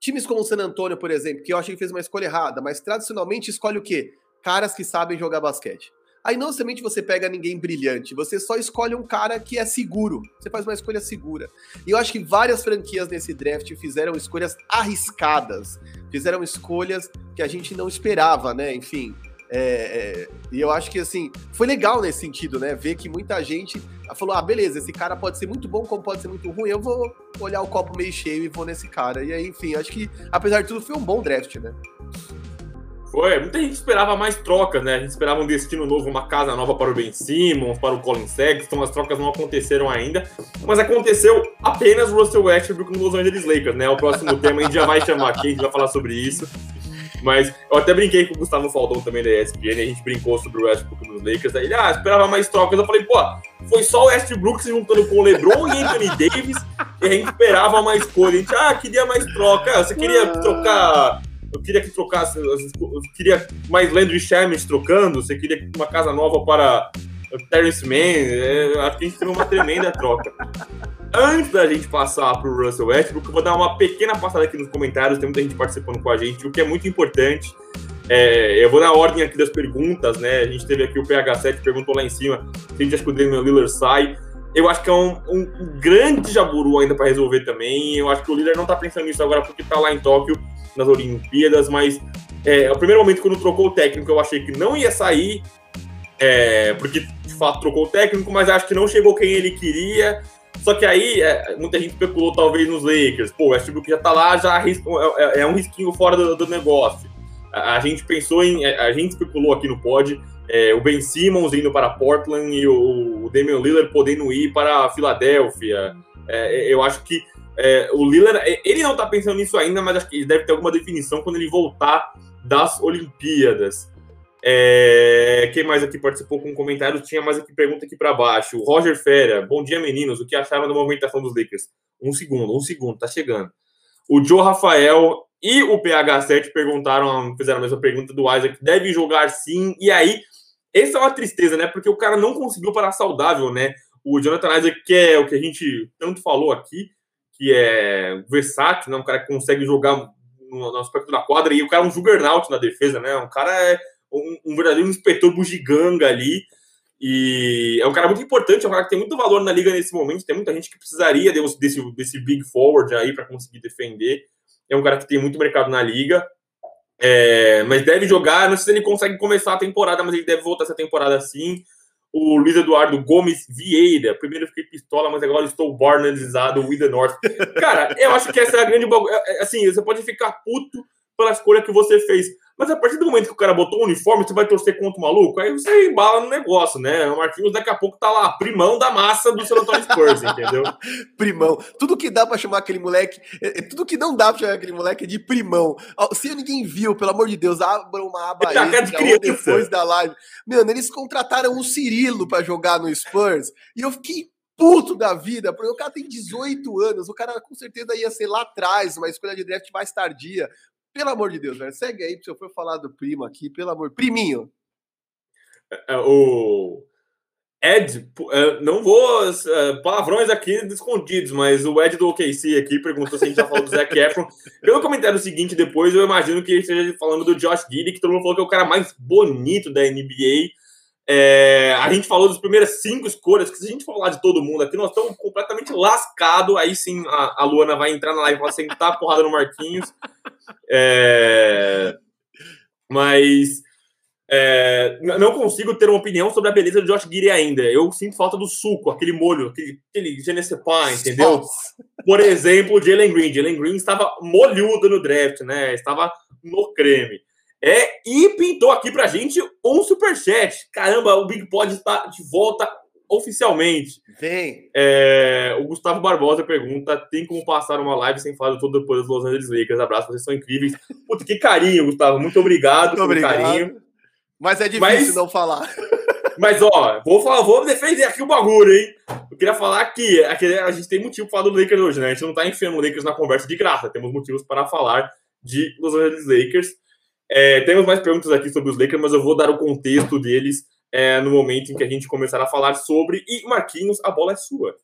Times como o San Antonio, por exemplo, que eu acho que fez uma escolha errada, mas tradicionalmente escolhe o quê? Caras que sabem jogar basquete. Aí não somente você pega ninguém brilhante, você só escolhe um cara que é seguro. Você faz uma escolha segura. E eu acho que várias franquias nesse draft fizeram escolhas arriscadas, fizeram escolhas que a gente não esperava, né? Enfim. É, é, e eu acho que assim foi legal nesse sentido, né? Ver que muita gente falou: ah, beleza, esse cara pode ser muito bom, como pode ser muito ruim. Eu vou olhar o copo meio cheio e vou nesse cara. E aí, enfim, acho que apesar de tudo foi um bom draft, né? Foi, muita gente esperava mais trocas, né? A gente esperava um destino novo, uma casa nova para o Ben Simmons, para o Colin Sexton, as trocas não aconteceram ainda, mas aconteceu apenas o Russell Westbrook no Los Angeles Lakers, né? O próximo tema a gente já vai chamar aqui, a gente vai falar sobre isso. Mas eu até brinquei com o Gustavo Faldão também da ESPN, a gente brincou sobre o Westbrook nos Lakers, aí ele, ah, esperava mais trocas. Eu falei, pô, foi só o Westbrook se juntando com o LeBron e Anthony Davis, e a gente esperava mais coisa. A gente, ah, queria mais troca, você queria trocar eu queria que trocasse, eu queria mais Landry Shamet trocando, você queria uma casa nova para Terrence Mann, é, acho que a gente teve uma tremenda troca. Antes da gente passar para o Russell Westbrook, eu vou dar uma pequena passada aqui nos comentários, tem muita gente participando com a gente, o que é muito importante. É, eu vou na ordem aqui das perguntas, né? A gente teve aqui o PH7 perguntou lá em cima se a gente acha que o Damian Lillard sai. Eu acho que é um, um grande jaburu ainda para resolver também. Eu acho que o Lillard não está pensando nisso agora porque está lá em Tóquio nas Olimpíadas, mas é, o primeiro momento quando trocou o técnico, eu achei que não ia sair, é, porque de fato trocou o técnico, mas acho que não chegou quem ele queria. Só que aí é, muita gente especulou talvez nos Lakers. Pô, o Westbrook já tá lá, já arrisca, é, é, um risquinho fora do, do negócio. A, a, gente pensou em. É, a gente especulou aqui no pod é, o Ben Simmons indo para Portland e o, o Damian Lillard podendo ir para a Filadélfia. É, eu acho que é, o Lillard, é, ele não tá pensando nisso ainda, mas acho que ele deve ter alguma definição quando ele voltar das Olimpíadas. É, quem mais aqui participou com um comentário? Tinha mais aqui pergunta aqui para baixo. O Roger Fera, bom dia meninos, o que acharam da movimentação dos Lakers? Um segundo, um segundo, tá chegando. O Joe Rafael e o PH7 perguntaram, fizeram a mesma pergunta do Isaac, deve jogar sim. E aí, essa é uma tristeza, né? Porque o cara não conseguiu parar saudável, né? O Jonathan Isaac, que é o que a gente tanto falou aqui, que é versátil, né? Um cara que consegue jogar no, no aspecto da quadra e o cara é um juggernaut na defesa, né? Um cara é um, um verdadeiro inspetor bugiganga ali. E é um cara muito importante, é um cara que tem muito valor na liga nesse momento. Tem muita gente que precisaria desse, desse big forward aí para conseguir defender. É um cara que tem muito mercado na liga. É, mas deve jogar. Não sei se ele consegue começar a temporada, mas ele deve voltar essa temporada sim o Luiz Eduardo Gomes Vieira. Primeiro eu fiquei pistola, mas agora estou barnalizado, with the North. Cara, eu acho que essa é a grande. É, é, assim, você pode ficar puto pela escolha que você fez. Mas a partir do momento que o cara botou o uniforme, você vai torcer contra o maluco, aí você embala no negócio, né? O Marquinhos daqui a pouco tá lá, primão da massa do San Antonio Spurs, entendeu? primão. Tudo que dá pra chamar aquele moleque, é, tudo que não dá pra chamar aquele moleque é de primão. Se ninguém viu, pelo amor de Deus, abra uma aba aí, tá de depois da live. Mano, eles contrataram o Cirilo pra jogar no Spurs, e eu fiquei puto da vida, porque o cara tem 18 anos, o cara com certeza ia ser lá atrás, uma escolha de draft mais tardia. Pelo amor de Deus, velho. Segue aí, se eu for falar do primo aqui, pelo amor. Priminho. É, é, o Ed, é, não vou. Palavrões aqui escondidos, mas o Ed do OKC aqui perguntou se a gente já falou do Zac Efron. Pelo comentário seguinte, depois, eu imagino que ele esteja falando do Josh Giddy, que todo mundo falou que é o cara mais bonito da NBA. É, a gente falou das primeiras cinco escolhas, que se a gente falar de todo mundo aqui, nós estamos completamente lascados. Aí sim a, a Luana vai entrar na live e vai sentar a porrada no Marquinhos. É, mas é, não consigo ter uma opinião sobre a beleza do Josh Giri ainda. Eu sinto falta do suco, aquele molho, aquele, aquele Genesepa, entendeu? Por exemplo, Jalen Green. Jalen Green estava molhudo no draft, né? Estava no creme. É, e pintou aqui pra gente um superchat. Caramba, o Big Pod está de volta oficialmente. Vem. É, o Gustavo Barbosa pergunta: tem como passar uma live sem falar todo depois dos Los Angeles Lakers? Abraço, vocês são incríveis. Puta, que carinho, Gustavo. Muito obrigado Muito obrigado. carinho. Mas é difícil Mas... não falar. Mas, ó, vou, falar, vou defender aqui o bagulho, hein? Eu queria falar que, a gente tem motivo para falar do Lakers hoje, né? A gente não tá enfiando o Lakers na conversa de graça. Temos motivos para falar de Los Angeles Lakers. É, temos mais perguntas aqui sobre os Lakers, mas eu vou dar o contexto deles é, no momento em que a gente começar a falar sobre. E, Marquinhos, a bola é sua.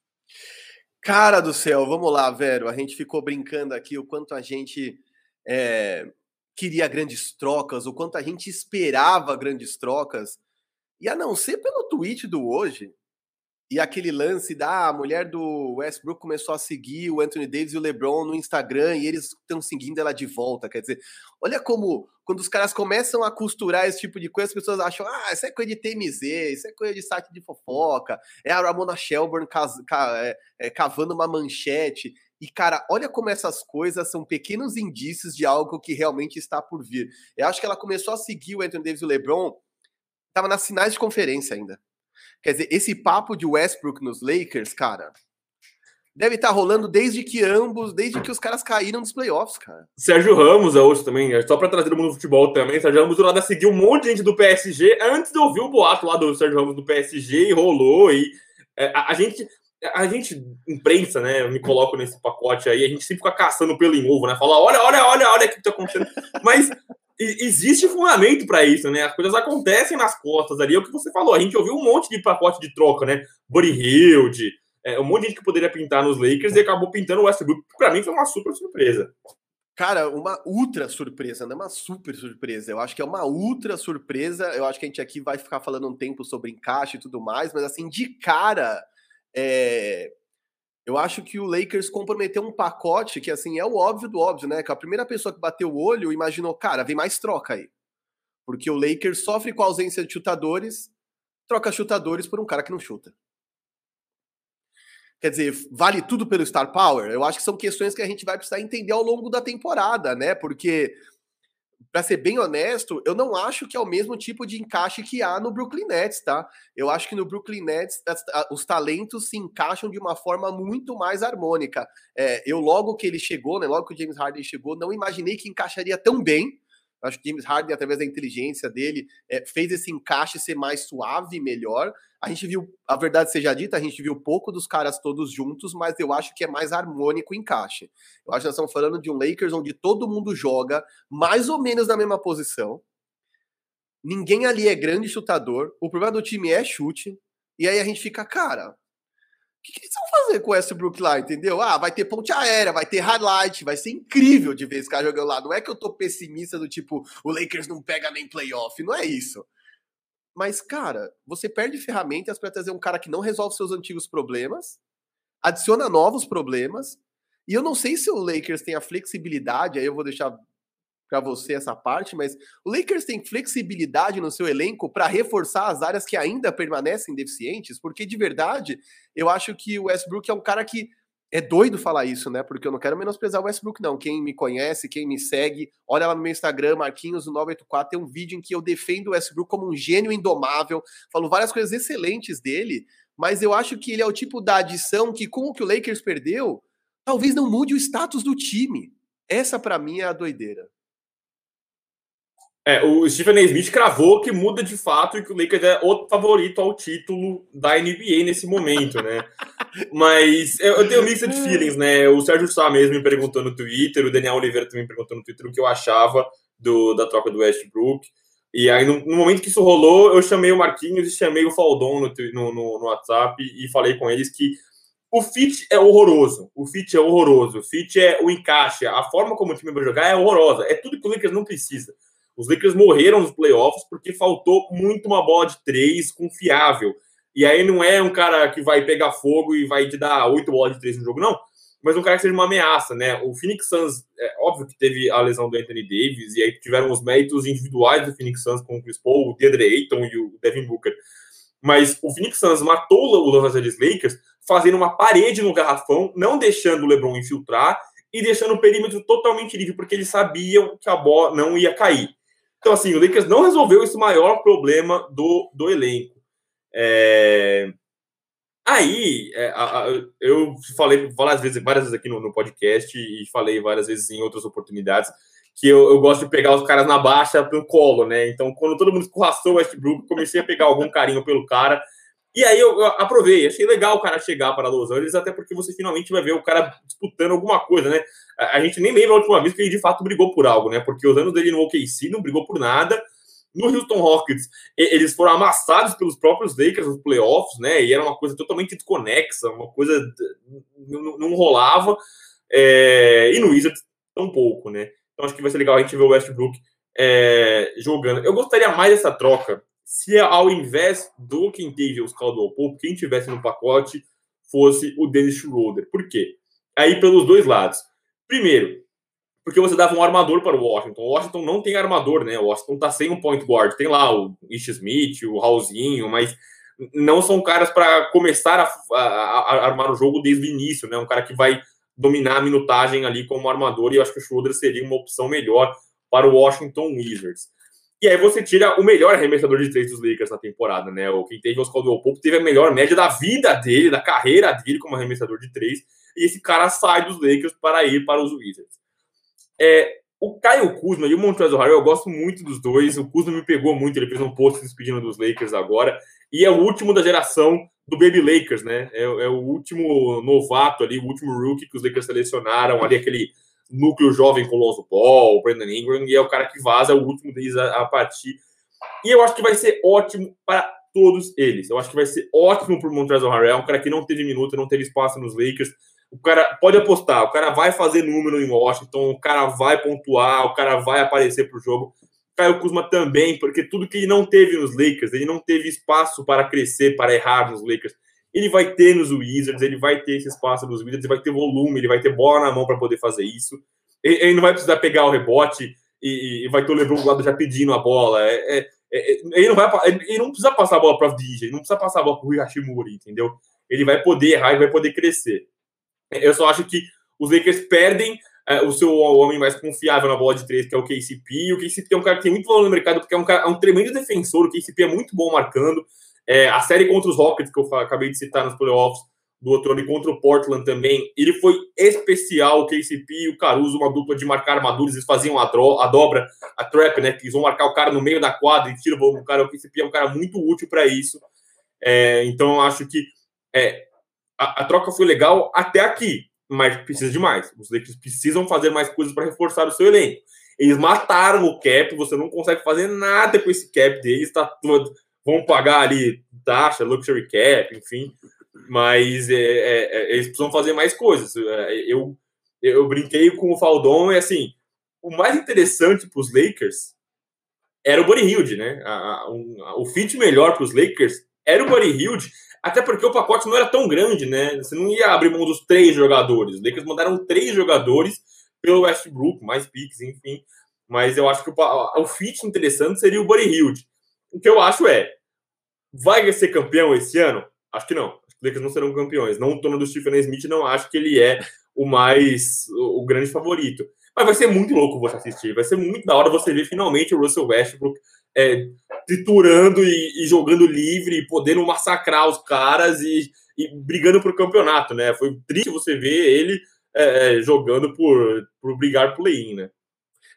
Cara do céu, vamos lá, velho. A gente ficou brincando aqui o quanto a gente é, queria grandes trocas, o quanto a gente esperava grandes trocas. E a não ser pelo tweet do hoje, e aquele lance da a mulher do Westbrook começou a seguir o Anthony Davis e o LeBron no Instagram e eles estão seguindo ela de volta. Quer dizer, olha como quando os caras começam a costurar esse tipo de coisa, as pessoas acham, ah, isso é coisa de TMZ, isso é coisa de site de fofoca, é a Ramona Shelburne é, é, cavando uma manchete. E, cara, olha como essas coisas são pequenos indícios de algo que realmente está por vir. Eu acho que ela começou a seguir o Anthony Davis e o LeBron, estava nas finais de conferência ainda. Quer dizer, esse papo de Westbrook nos Lakers, cara, deve estar tá rolando desde que ambos, desde que os caras caíram dos playoffs, cara. Sérgio Ramos é outro também, só para trazer o mundo do futebol também. Sérgio Ramos do lado seguiu um monte de gente do PSG antes de ouvir o boato lá do Sérgio Ramos do PSG e rolou. E é, a, a, gente. A gente, imprensa, né? Eu me coloco nesse pacote aí, a gente sempre fica caçando pelo em ovo, né? Fala, olha, olha, olha, olha o que tá acontecendo. Mas existe fundamento para isso, né? As coisas acontecem nas costas ali. É o que você falou. A gente ouviu um monte de pacote de troca, né? Buddy é, um monte de gente que poderia pintar nos Lakers e acabou pintando o Westbrook. Para mim foi uma super surpresa. Cara, uma ultra surpresa, não é uma super surpresa. Eu acho que é uma ultra surpresa. Eu acho que a gente aqui vai ficar falando um tempo sobre encaixe e tudo mais, mas assim, de cara, é, eu acho que o Lakers comprometeu um pacote que, assim, é o óbvio do óbvio, né? Que a primeira pessoa que bateu o olho imaginou, cara, vem mais troca aí. Porque o Lakers sofre com a ausência de chutadores, troca chutadores por um cara que não chuta. Quer dizer, vale tudo pelo Star Power? Eu acho que são questões que a gente vai precisar entender ao longo da temporada, né? Porque para ser bem honesto, eu não acho que é o mesmo tipo de encaixe que há no Brooklyn Nets, tá? Eu acho que no Brooklyn Nets os talentos se encaixam de uma forma muito mais harmônica. É, eu, logo que ele chegou, né? Logo que o James Harden chegou, não imaginei que encaixaria tão bem. Acho que James Harden, através da inteligência dele, é, fez esse encaixe ser mais suave e melhor. A gente viu, a verdade seja dita, a gente viu pouco dos caras todos juntos, mas eu acho que é mais harmônico o encaixe. Eu acho que nós estamos falando de um Lakers onde todo mundo joga mais ou menos na mesma posição. Ninguém ali é grande chutador. O problema do time é chute. E aí a gente fica, cara, que, que, eles vão fazer com o Westbrook lá, entendeu? Ah, vai ter ponte aérea, vai ter highlight, vai ser incrível de ver esse cara jogando lá. Não é que eu tô pessimista do tipo, o Lakers não pega nem playoff, não é isso. Mas, cara, você perde ferramentas para trazer um cara que não resolve seus antigos problemas, adiciona novos problemas, e eu não sei se o Lakers tem a flexibilidade, aí eu vou deixar para você essa parte, mas o Lakers tem flexibilidade no seu elenco para reforçar as áreas que ainda permanecem deficientes, porque de verdade, eu acho que o Westbrook é um cara que é doido falar isso, né? Porque eu não quero menosprezar o Westbrook, não. Quem me conhece, quem me segue, olha lá no meu Instagram, Marquinhos984, tem um vídeo em que eu defendo o Westbrook como um gênio indomável, falo várias coisas excelentes dele, mas eu acho que ele é o tipo da adição que, com o que o Lakers perdeu, talvez não mude o status do time. Essa, para mim, é a doideira. É, o Stephen A. Smith cravou que muda de fato e que o Lakers é o favorito ao título da NBA nesse momento, né? Mas eu, eu tenho mixed feelings, né? O Sérgio Sá mesmo me perguntou no Twitter, o Daniel Oliveira também me perguntou no Twitter o que eu achava do, da troca do Westbrook. E aí, no, no, momento que isso rolou, eu chamei o Marquinhos e chamei o Faldon no, no, no, no WhatsApp e falei com eles que o fit é horroroso. O fit é horroroso. O fit é o encaixe. A forma como o time vai jogar é horrorosa. É tudo que o Lakers não precisa. Os Lakers morreram nos playoffs porque faltou muito uma bola de três confiável. E aí não é um cara que vai pegar fogo e vai te dar oito bolas de três no jogo, não. Mas um cara que seja uma ameaça, né? O Phoenix Suns, é óbvio que teve a lesão do Anthony Davis, e aí tiveram os méritos individuais do Phoenix Suns com o Chris Paul, o DeAndre Ayton e o Devin Booker. Mas o Phoenix Suns matou o Los Angeles Lakers fazendo uma parede no garrafão, não deixando o LeBron infiltrar e deixando o perímetro totalmente livre, porque eles sabiam que a bola não ia cair. Então, assim, o Lakers não resolveu esse maior problema do, do elenco. É... Aí, é, a, a, eu falei várias vezes, várias vezes aqui no, no, podcast e falei várias vezes em outras oportunidades que eu, eu, gosto de pegar os caras na baixa pelo colo, né? Então, quando todo mundo escorraçou o Westbrook, comecei a pegar algum carinho pelo cara. E aí eu, eu aprovei, achei legal o cara chegar para Los Angeles, até porque você finalmente vai ver o cara disputando alguma coisa, né? A, gente nem lembra a última vez que ele de fato brigou por algo, né? Porque os anos dele no OKC não brigou por nada. No Houston Rockets, eles foram amassados pelos próprios Lakers nos playoffs, né? E era uma coisa totalmente desconexa, uma coisa não, não rolava. É... E no Wizards, tão pouco, né? Então acho que vai ser legal a gente ver o Westbrook é, jogando. Eu gostaria mais dessa troca se ao invés do Quintavious Caldwell Pope, quem tivesse no pacote fosse o Dennis Schroeder. Por quê? Aí pelos dois lados. Primeiro, porque você dava um armador para o Washington. O Washington não tem armador, né? O Washington tá sem um point guard. Tem lá o Ish Smith, o Raulzinho, mas não são caras para começar a, a, a, armar o jogo desde o início, né? Um cara que vai dominar a minutagem ali como armador, e eu acho que o Schroeder seria uma opção melhor para o Washington Wizards. E aí você tira o melhor arremessador de três dos Lakers na temporada, né? O quem teve o Caldwell Pope teve a melhor média da vida dele, da carreira dele como arremessador de três, e esse cara sai dos Lakers para ir para os Wizards. É, o Caio Kuzma e o Montrezl Harrell, eu gosto muito dos dois. O Kuzma me pegou muito, ele fez um post se despedindo dos Lakers agora. E é o último da geração do Baby Lakers, né? É, é, o último novato ali, o último rookie que os Lakers selecionaram, ali aquele núcleo jovem com Lonzo Ball, Brandon Ingram, e é o cara que vaza, o último deles a, a partir. E eu acho que vai ser ótimo para todos eles. Eu acho que vai ser ótimo para o Montrezl Harrell, um cara que não teve minuto, não teve espaço nos Lakers. O cara pode apostar, o cara vai fazer número em Washington, o cara vai pontuar, o cara vai aparecer para o jogo. Caio Kuzma também, porque tudo que ele não teve nos Lakers, ele não teve espaço para crescer, para errar nos Lakers. Ele vai ter nos Wizards, ele vai ter esse espaço nos Wizards, ele vai ter volume, ele vai ter bola na mão para poder fazer isso. Ele, não vai precisar pegar o rebote e, e vai ter o LeBron do lado já pedindo a bola. É, é, é, ele, não vai, ele não precisa passar a bola para o DJ, ele não precisa passar a bola para o Hashimura, entendeu? Ele vai poder errar e vai poder crescer. Eu só acho que os Lakers perdem é, o seu homem mais confiável na bola de três, que é o KCP. O KCP é um cara que tem muito valor no mercado, porque é um, cara, é um tremendo defensor. O KCP é muito bom marcando. É, a série contra os Rockets, que eu acabei de citar nos playoffs do outro ano, e contra o Portland também, ele foi especial. O KCP e o Caruso, uma dupla de marcar armaduras, eles faziam a, a dobra, a trap, né? Que eles vão marcar o cara no meio da quadra e tira o do cara. O KCP é um cara muito útil para isso. É, então, eu acho que é, a, a troca foi legal até aqui mas precisa de mais. Os Lakers precisam fazer mais coisas para reforçar o seu elenco. Eles mataram o cap, você não consegue fazer nada com esse cap deles, tá todo. Vão pagar ali taxa, luxury cap, enfim. Mas é, é, é, eles precisam fazer mais coisas. É, eu, eu brinquei com o Faldon e assim, o mais interessante para os Lakers era o Buddy Hilde, né? A, a, um, a, o fit melhor para os Lakers era o Buddy Hilde, até porque o pacote não era tão grande, né? Você não ia abrir mão dos três jogadores. Os Lakers mandaram três jogadores pelo Westbrook, mais picks, enfim. Mas eu acho que o, o fit interessante seria o Buddy Hilde. O que eu acho é, vai ser campeão esse ano? Acho que não. Os Lakers não serão campeões. Não o dono do Stephen Smith, não acho que ele é o mais, o grande favorito. Mas vai ser muito louco você assistir. Vai ser muito da hora você ver finalmente o Russell Westbrook é, triturando e, e, jogando livre e podendo massacrar os caras e, e brigando por campeonato, né? Foi triste você ver ele é, é, jogando por, por brigar play-in, né?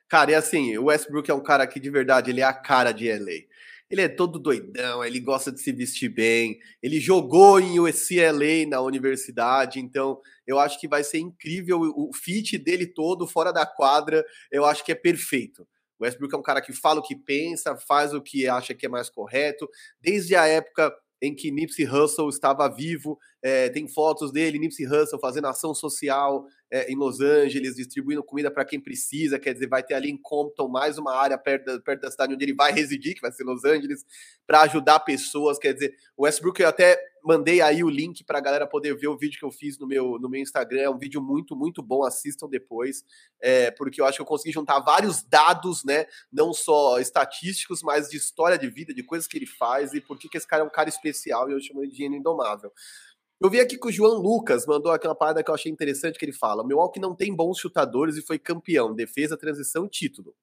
Cara, e assim, o Westbrook é um cara que de verdade ele é a cara de LA. Ele é todo doidão, ele gosta de se vestir bem. Ele jogou em UCLA na universidade, então eu acho que vai ser incrível o fit dele todo fora da quadra. Eu acho que é perfeito. O Westbrook é um cara que fala o que pensa, faz o que acha que é mais correto. Desde a época em que Nipsey Hussle estava vivo, é, tem fotos dele, Nipsey Hussle fazendo ação social é, em Los Angeles, distribuindo comida para quem precisa, quer dizer, vai ter ali em Compton mais uma área perto da, perto da cidade onde ele vai residir, que vai ser Los Angeles, para ajudar pessoas, quer dizer, o Westbrook até mandei aí o link para a galera poder ver o vídeo que eu fiz no meu, no meu Instagram. É um vídeo muito, muito bom. Assistam depois, é, porque eu acho que eu consegui juntar vários dados, né? Não só estatísticos, mas de história de vida, de coisas que ele faz e por que, que esse cara é um cara especial e eu chamo ele de gênio indomável. Eu vi aqui que o João Lucas mandou aquela parada que eu achei interessante que ele fala: o Milwaukee não tem bons chutadores e foi campeão, defesa, transição, título.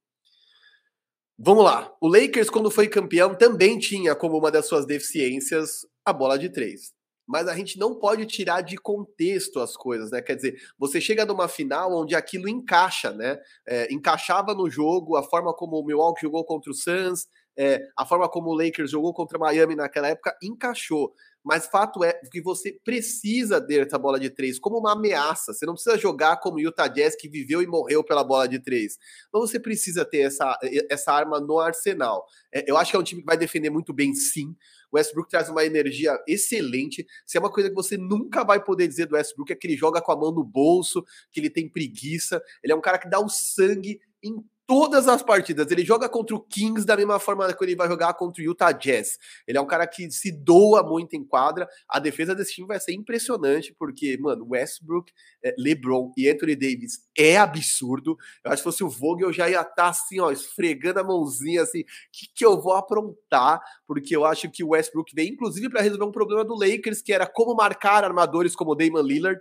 Vamos lá. O Lakers, quando foi campeão, também tinha como uma das suas deficiências a bola de três. mas a gente não pode tirar de contexto as coisas, né? Quer dizer, você chega numa final onde aquilo encaixa, né? É, encaixava no jogo, a forma como o Milwaukee jogou contra o Suns, é, a forma como o Lakers jogou contra Miami naquela época encaixou. Mas fato é que você precisa dessa bola de três como uma ameaça. Você não precisa jogar como o Utah Jazz que viveu e morreu pela bola de três. Mas você precisa ter essa, essa arma no arsenal. É, eu acho que é um time que vai defender muito bem, sim. O Westbrook traz uma energia excelente. Se é uma coisa que você nunca vai poder dizer do Westbrook é que ele joga com a mão no bolso, que ele tem preguiça. Ele é um cara que dá o sangue em todas as partidas. Ele joga contra o Kings da mesma forma que ele vai jogar contra o Utah Jazz. Ele é um cara que se doa muito em quadra. A defesa desse time vai ser impressionante, porque, mano, Westbrook, é, LeBron e Anthony Davis é absurdo. Eu acho que se fosse o Vogel, eu já ia estar tá, assim, ó, esfregando a mãozinha assim, o que, que eu vou aprontar? Porque eu acho que o Westbrook veio, inclusive, para resolver um problema do Lakers, que era como marcar armadores como Damon Lillard.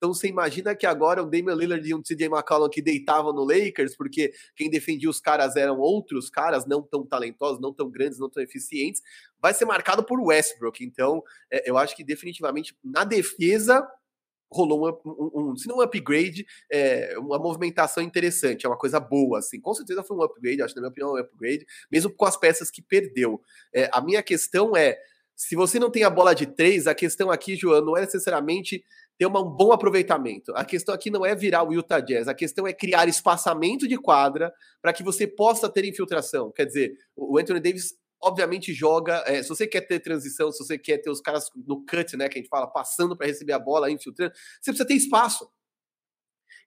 Então você imagina que agora o Damian Lillard e o CJ McCollum que deitavam no Lakers, porque quem defendia os caras eram outros caras não tão talentosos, não tão grandes, não tão eficientes, vai ser marcado por Westbrook. Então é, eu acho que definitivamente na defesa rolou um, um, um, se não um upgrade, é, uma movimentação interessante, é uma coisa boa, assim. Com certeza foi um upgrade, acho na minha opinião é um upgrade, mesmo com as peças que perdeu. É, a minha questão é, se você não tem a bola de três, a questão aqui, João, não é necessariamente ter um bom aproveitamento. A questão aqui não é virar o Utah Jazz, a questão é criar espaçamento de quadra para que você possa ter infiltração. Quer dizer, o Anthony Davis obviamente joga. É, se você quer ter transição, se você quer ter os caras no cut, né, que a gente fala, passando para receber a bola, infiltrando, você precisa ter espaço.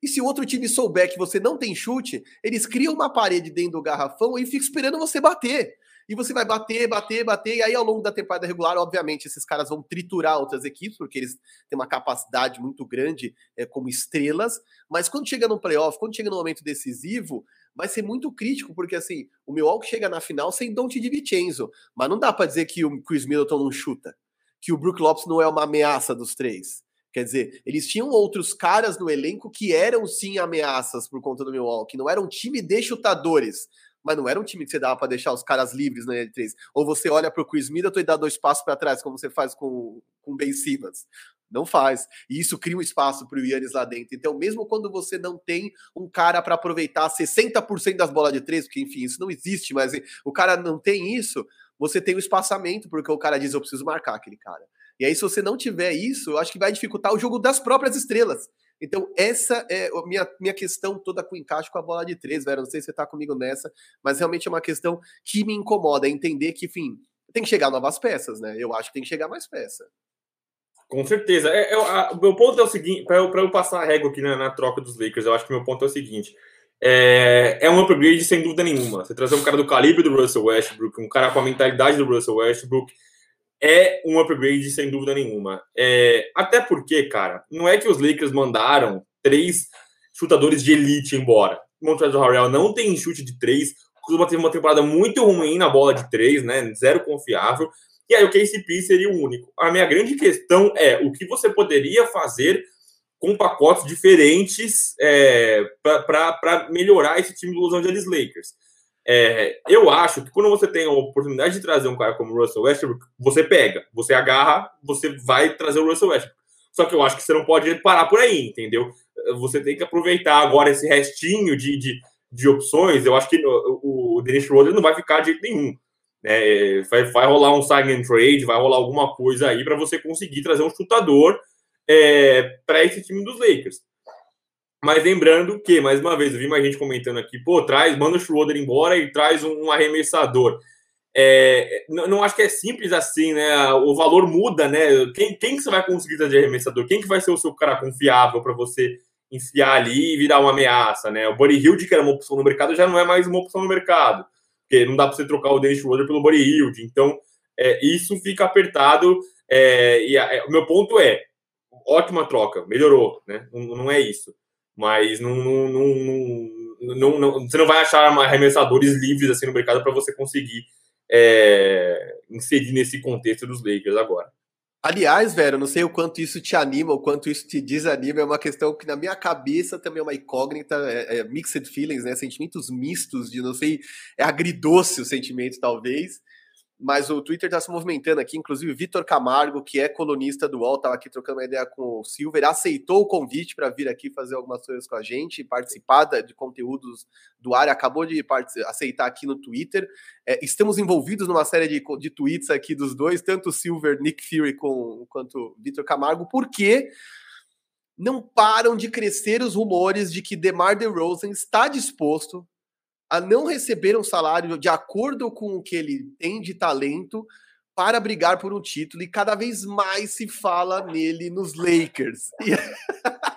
E se o outro time souber que você não tem chute, eles criam uma parede dentro do garrafão e ficam esperando você bater e você vai bater, bater, bater, e aí ao longo da temporada regular, obviamente, esses caras vão triturar outras equipes, porque eles têm uma capacidade muito grande é, como estrelas, mas quando chega no playoff, quando chega no momento decisivo, vai ser muito crítico, porque assim, o Milwaukee chega na final sem Dante de Vincenzo, mas não dá para dizer que o Chris Middleton não chuta, que o Brook Lopes não é uma ameaça dos três. Quer dizer, eles tinham outros caras no elenco que eram sim ameaças por conta do Milwaukee, não era um time de chutadores, mas não era um time que você dava para deixar os caras livres na L3. Ou você olha para o Chris Middleton e dá dois passos para trás, como você faz com o Ben Simmons. Não faz. E isso cria um espaço para o Yannis lá dentro. Então, mesmo quando você não tem um cara para aproveitar 60% das bolas de três, porque enfim, isso não existe, mas o cara não tem isso, você tem o um espaçamento, porque o cara diz: eu preciso marcar aquele cara. E aí, se você não tiver isso, eu acho que vai dificultar o jogo das próprias estrelas. Então, essa é a minha, minha questão toda com encaixe com a bola de três, velho. Não sei se você tá comigo nessa, mas realmente é uma questão que me incomoda. É entender que, enfim, tem que chegar novas peças, né? Eu acho que tem que chegar mais peça. Com certeza. É, é, a, o meu ponto é o seguinte: para eu, eu, passar a régua aqui na, na, troca dos Lakers, eu acho que meu ponto é o seguinte. É, é um upgrade sem dúvida nenhuma. Você trazer um cara do calibre do Russell Westbrook, um cara com a mentalidade do Russell Westbrook, é um upgrade sem dúvida nenhuma. É, até porque, cara, não é que os Lakers mandaram três chutadores de elite embora. Montrezl Harrell não tem chute de três, costuma ter uma temporada muito ruim na bola de três, né? Zero confiável. E aí o KCP seria o único. A minha grande questão é o que você poderia fazer com pacotes diferentes é, para melhorar esse time do Los Angeles Lakers. É, eu acho que quando você tem a oportunidade de trazer um cara como o Russell Westbrook, você pega, você agarra, você vai trazer o Russell Westbrook. Só que eu acho que você não pode parar por aí, entendeu? Você tem que aproveitar agora esse restinho de, de, de opções. Eu acho que o, o Dennis Schroeder não vai ficar de jeito nenhum. É, vai, vai rolar um sign and trade, vai rolar alguma coisa aí para você conseguir trazer um chutador é, para esse time dos Lakers. Mas lembrando que, mais uma vez, eu vi mais gente comentando aqui, pô, traz, manda o Schroeder embora e traz um, arremessador. É, não, não, acho que é simples assim, né? O valor muda, né? Quem, quem que você vai conseguir trazer arremessador? Quem que vai ser o seu cara confiável para você enfiar ali e virar uma ameaça, né? O Buddy Hilde, que era uma opção no mercado, já não é mais uma opção no mercado. Porque não dá para você trocar o Dennis Schroeder pelo Buddy Hilde. Então, é, isso fica apertado. É, e a, é, o meu ponto é, ótima troca, melhorou, né? Não, não é isso. Mas não, não, não, não, você não vai achar arremessadores livres assim no mercado para você conseguir é, inserir nesse contexto dos Lakers agora. Aliás, velho, não sei o quanto isso te anima, o quanto isso te desanima, é uma questão que na minha cabeça também é uma incógnita, é, é mixed feelings, né? Sentimentos mistos de não sei, é agridoce o sentimento, talvez. Mas o Twitter está se movimentando aqui, inclusive Vitor Camargo, que é colunista do UOL, estava aqui trocando uma ideia com o Silver, aceitou o convite para vir aqui fazer algumas coisas com a gente, participar de conteúdos do área, acabou de aceitar aqui no Twitter. É, estamos envolvidos numa série de, de tweets aqui dos dois, tanto o Silver, Nick Fury com, quanto Vitor Camargo, porque não param de crescer os rumores de que DeMar DeRozan está disposto a não receber um salário de acordo com o que ele tem de talento para brigar por um título e cada vez mais se fala nele nos Lakers. E...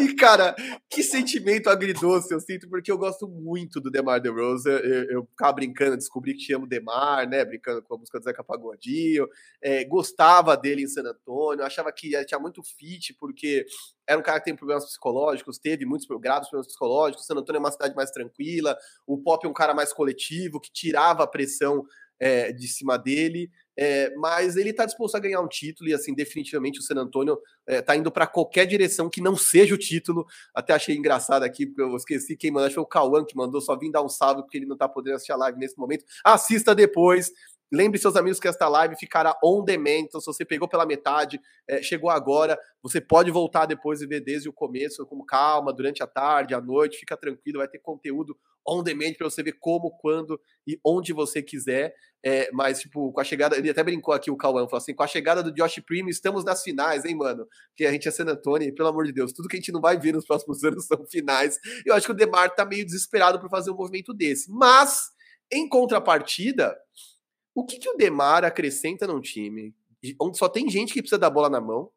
E, cara, que sentimento agridoce eu sinto, porque eu gosto muito do Demar DeRozan. Eu, eu ficava brincando, descobri que chamo Demar, né? Brincando com a música do Zeca Pagodinho. É, gostava dele em San Antônio, achava que tinha muito fit, porque era um cara que tem problemas psicológicos, teve muitos graves problemas psicológicos. San Antônio é uma cidade mais tranquila, o Pop é um cara mais coletivo, que tirava a pressão é, de cima dele. É, mas ele está disposto a ganhar um título e, assim, definitivamente o San Antonio está é, indo para qualquer direção que não seja o título. Até achei engraçado aqui, porque eu esqueci quem mandou, acho que foi o Cauã que mandou, só vim dar um salve porque ele não está podendo assistir a live nesse momento. Assista depois. Lembre seus amigos que esta live ficará on demand. Então, se você pegou pela metade, é, chegou agora, você pode voltar depois e ver desde o começo, com calma, durante a tarde, à noite, fica tranquilo, vai ter conteúdo on demand para você ver como, quando e onde você quiser. É, mas, tipo, com a chegada, ele até brincou aqui o Cauã, falou assim: com a chegada do Josh Primo, estamos nas finais, hein, mano? Que a gente é San Antonio, pelo amor de Deus, tudo que a gente não vai ver nos próximos anos são finais. Eu acho que o Demar tá meio desesperado por fazer um movimento desse. Mas, em contrapartida, o que, que o Demar acrescenta num time onde só tem gente que precisa da bola na mão,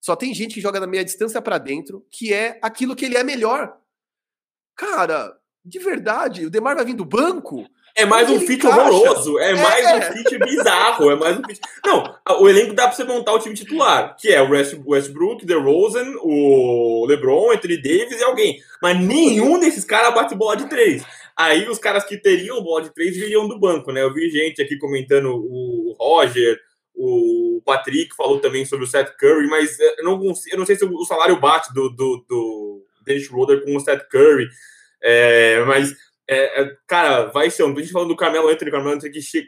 só tem gente que joga na meia distância para dentro, que é aquilo que ele é melhor. Cara, de verdade, o Demar vai vir do banco. É mais um fit horroroso, é, é mais um fit bizarro, é mais um fit. Não, o elenco dá pra você montar o time titular, que é o Westbrook, DeRozan, o LeBron, Anthony Davis e alguém. Mas nenhum desses caras bate bola de três. Aí os caras que teriam bola de três viriam do banco, né? Eu vi gente aqui comentando o Roger, o Patrick falou também sobre o Seth Curry, mas eu não, eu não sei se o salário bate do, do, do Dennis Schroeder com o Seth Curry. É, mas, é, é, cara, vai ser. Um, a gente falando do Carmelo Anthony, Carmelo Anthony que che...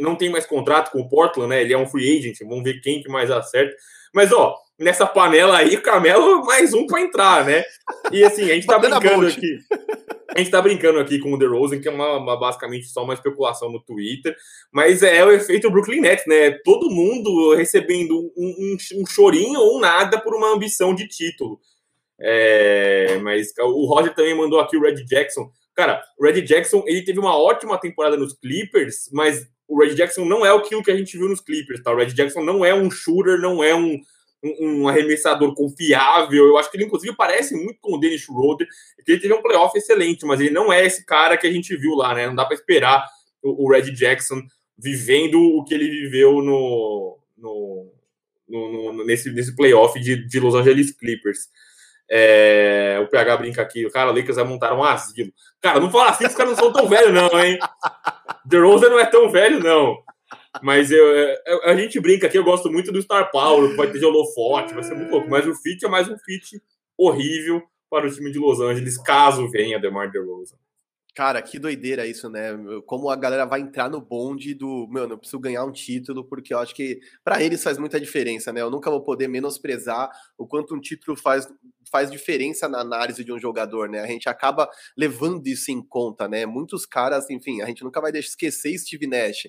não tem mais contrato com o Portland, né? Ele é um free agent, vamos ver quem que mais acerta. Mas, ó, nessa panela aí, o Carmelo mais um para entrar, né? E assim, a gente tá brincando aqui. A gente tá brincando aqui com o The Rosen, que é uma, uma, basicamente só uma especulação no Twitter, mas é o efeito Brooklyn Nets, né? Todo mundo recebendo um, um, um chorinho ou nada por uma ambição de título. É, mas o Roger também mandou aqui o Red Jackson. Cara, o Red Jackson ele teve uma ótima temporada nos Clippers, mas o Red Jackson não é aquilo que a gente viu nos Clippers, tá? O Red Jackson não é um shooter, não é um, um, um arremessador confiável. Eu acho que ele, inclusive, parece muito com o Dennis Schroeder, que ele teve um playoff excelente, mas ele não é esse cara que a gente viu lá, né? Não dá para esperar o, o, Red Jackson vivendo o que ele viveu no, no, no, no nesse, nesse playoff de, de Los Angeles Clippers. É, o PH brinca aqui, o cara, Lakers vai montar um asilo. Cara, não fala assim, os caras não são tão velhos, não, hein? The Rose não é tão velho, não. Mas eu, eu, a gente brinca aqui, eu gosto muito do Star Power, vai ter de holofote, vai ser muito louco. Mas o fit é mais um fit horrível para o time de Los Angeles, caso venha DeMar DeRozan. Cara, que doideira isso, né? Como a galera vai entrar no bonde do, mano, eu preciso ganhar um título, porque eu acho que para eles faz muita diferença, né? Eu nunca vou poder menosprezar o quanto um título faz, faz diferença na análise de um jogador, né? A gente acaba levando isso em conta, né? Muitos caras, enfim, a gente nunca vai deixar esquecer Steve Nash.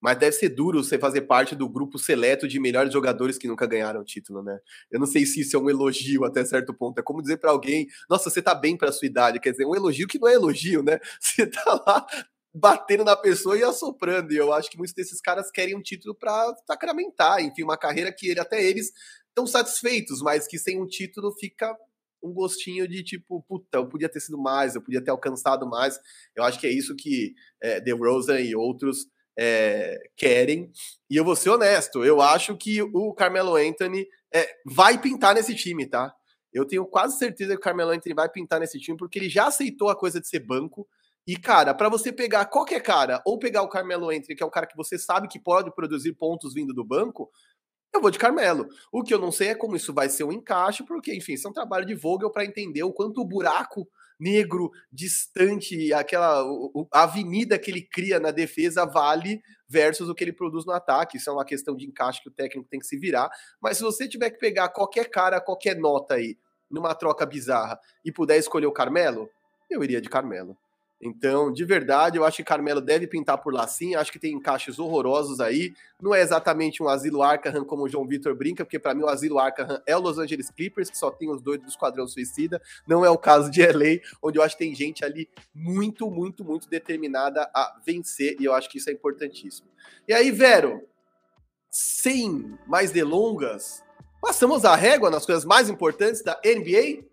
Mas deve ser duro você fazer parte do grupo seleto de melhores jogadores que nunca ganharam título, né? Eu não sei se isso é um elogio até certo ponto. É como dizer para alguém: nossa, você tá bem para sua idade. Quer dizer, um elogio que não é elogio, né? Você tá lá batendo na pessoa e assoprando. E eu acho que muitos desses caras querem um título para sacramentar, enfim, uma carreira que ele, até eles estão satisfeitos, mas que sem um título fica um gostinho de tipo, puta, eu podia ter sido mais, eu podia ter alcançado mais. Eu acho que é isso que é, The Rosen e outros é, querem. E eu vou ser honesto, eu acho que o Carmelo Anthony é, vai pintar nesse time, tá? Eu tenho quase certeza que o Carmelo Anthony vai pintar nesse time, porque ele já aceitou a coisa de ser banco. E, cara, para você pegar qualquer cara, ou pegar o Carmelo Anthony, que é um cara que você sabe que pode produzir pontos vindo do banco, eu vou de Carmelo. O que eu não sei é como isso vai ser um encaixe, porque, enfim, isso é um trabalho de Vogel para entender o quanto o buraco negro, distante, aquela a avenida que ele cria na defesa vale versus o que ele produz no ataque. Isso é uma questão de encaixe que o técnico tem que se virar. Mas se você tiver que pegar qualquer cara, qualquer nota aí, numa troca bizarra, e puder escolher o Carmelo, eu iria de Carmelo. Então, de verdade, eu acho que Carmelo deve pintar por lá sim. Acho que tem encaixes horrorosos aí. Não é exatamente um asilo Arkham como o João Vitor brinca, porque para mim o asilo Arkham é o Los Angeles Clippers, que só tem os dois do Esquadrão Suicida. Não é o caso de LA, onde eu acho que tem gente ali muito, muito, muito determinada a vencer, e eu acho que isso é importantíssimo. E aí, Vero, sem mais delongas, passamos a régua nas coisas mais importantes da NBA?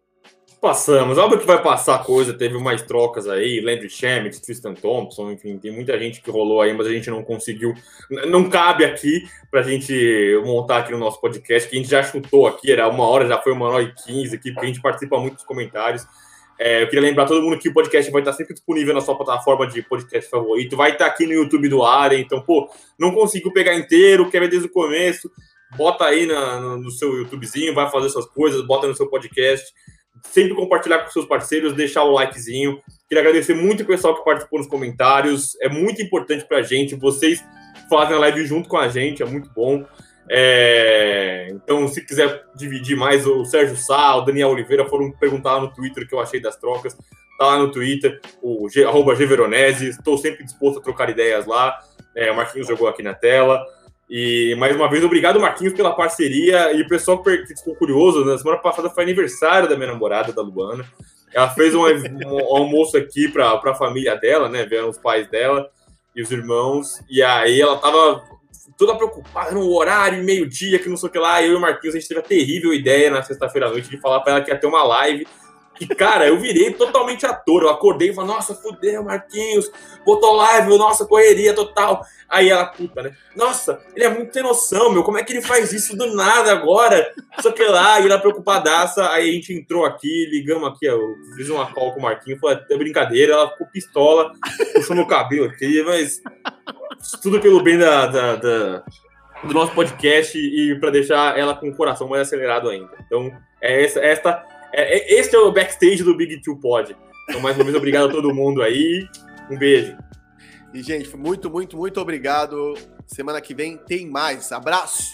Passamos. Óbvio que vai passar coisa, teve mais trocas aí, Landry Shamet, Tristan Thompson, enfim, tem muita gente que rolou aí, mas a gente não conseguiu. Não cabe aqui pra gente montar aqui no nosso podcast, que a gente já chutou aqui, era uma hora, já foi uma hora e quinze aqui, porque a gente participa muito dos comentários. É, eu queria lembrar todo mundo que o podcast vai estar sempre disponível na sua plataforma de podcast favorito, vai estar aqui no YouTube do Área, então, pô, não conseguiu pegar inteiro, quer ver desde o começo, bota aí na, no seu YouTubezinho, vai fazer suas coisas, bota no seu podcast sempre compartilhar com seus parceiros, deixar o likezinho. Queria agradecer muito o pessoal que participou nos comentários. É muito importante para a gente. Vocês fazem a live junto com a gente, é muito bom. É... Então, se quiser dividir mais, o Sérgio Sá, o Daniel Oliveira foram perguntar lá no Twitter o que eu achei das trocas. Tá lá no Twitter, o G, arroba Gveronese. Estou sempre disposto a trocar ideias lá. É, o Marquinhos jogou aqui na tela. E mais uma vez, obrigado, Marquinhos, pela parceria. E o pessoal que ficou curioso, na semana passada foi aniversário da minha namorada, da Luana. Ela fez um, um almoço aqui para a família dela, né? Vieram os pais dela e os irmãos. E aí ela tava toda preocupada no horário, meio-dia, que não sei o que lá. Eu e o Marquinhos, a gente teve a terrível ideia na sexta-feira à noite de falar para ela que ia ter uma live e, cara, eu virei totalmente ator. Eu acordei e falei, nossa, fudeu, Marquinhos, botou live, nossa, correria total. Aí ela, puta, né? Nossa, ele é muito sem noção, meu. Como é que ele faz isso do nada agora? Só que lá, e ela preocupadaça. Aí a gente entrou aqui, ligamos aqui, eu fiz uma call com o Marquinhos, foi até brincadeira. Ela ficou pistola, puxou meu cabelo aqui, mas tudo pelo bem da, da, da do nosso podcast e para deixar ela com o coração mais acelerado ainda. Então, é essa, esta é, é, este é o backstage do Big Two Pod. Então, mais uma vez, obrigado a todo mundo aí. Um beijo. E, gente, muito, muito, muito obrigado. Semana que vem tem mais. Abraço!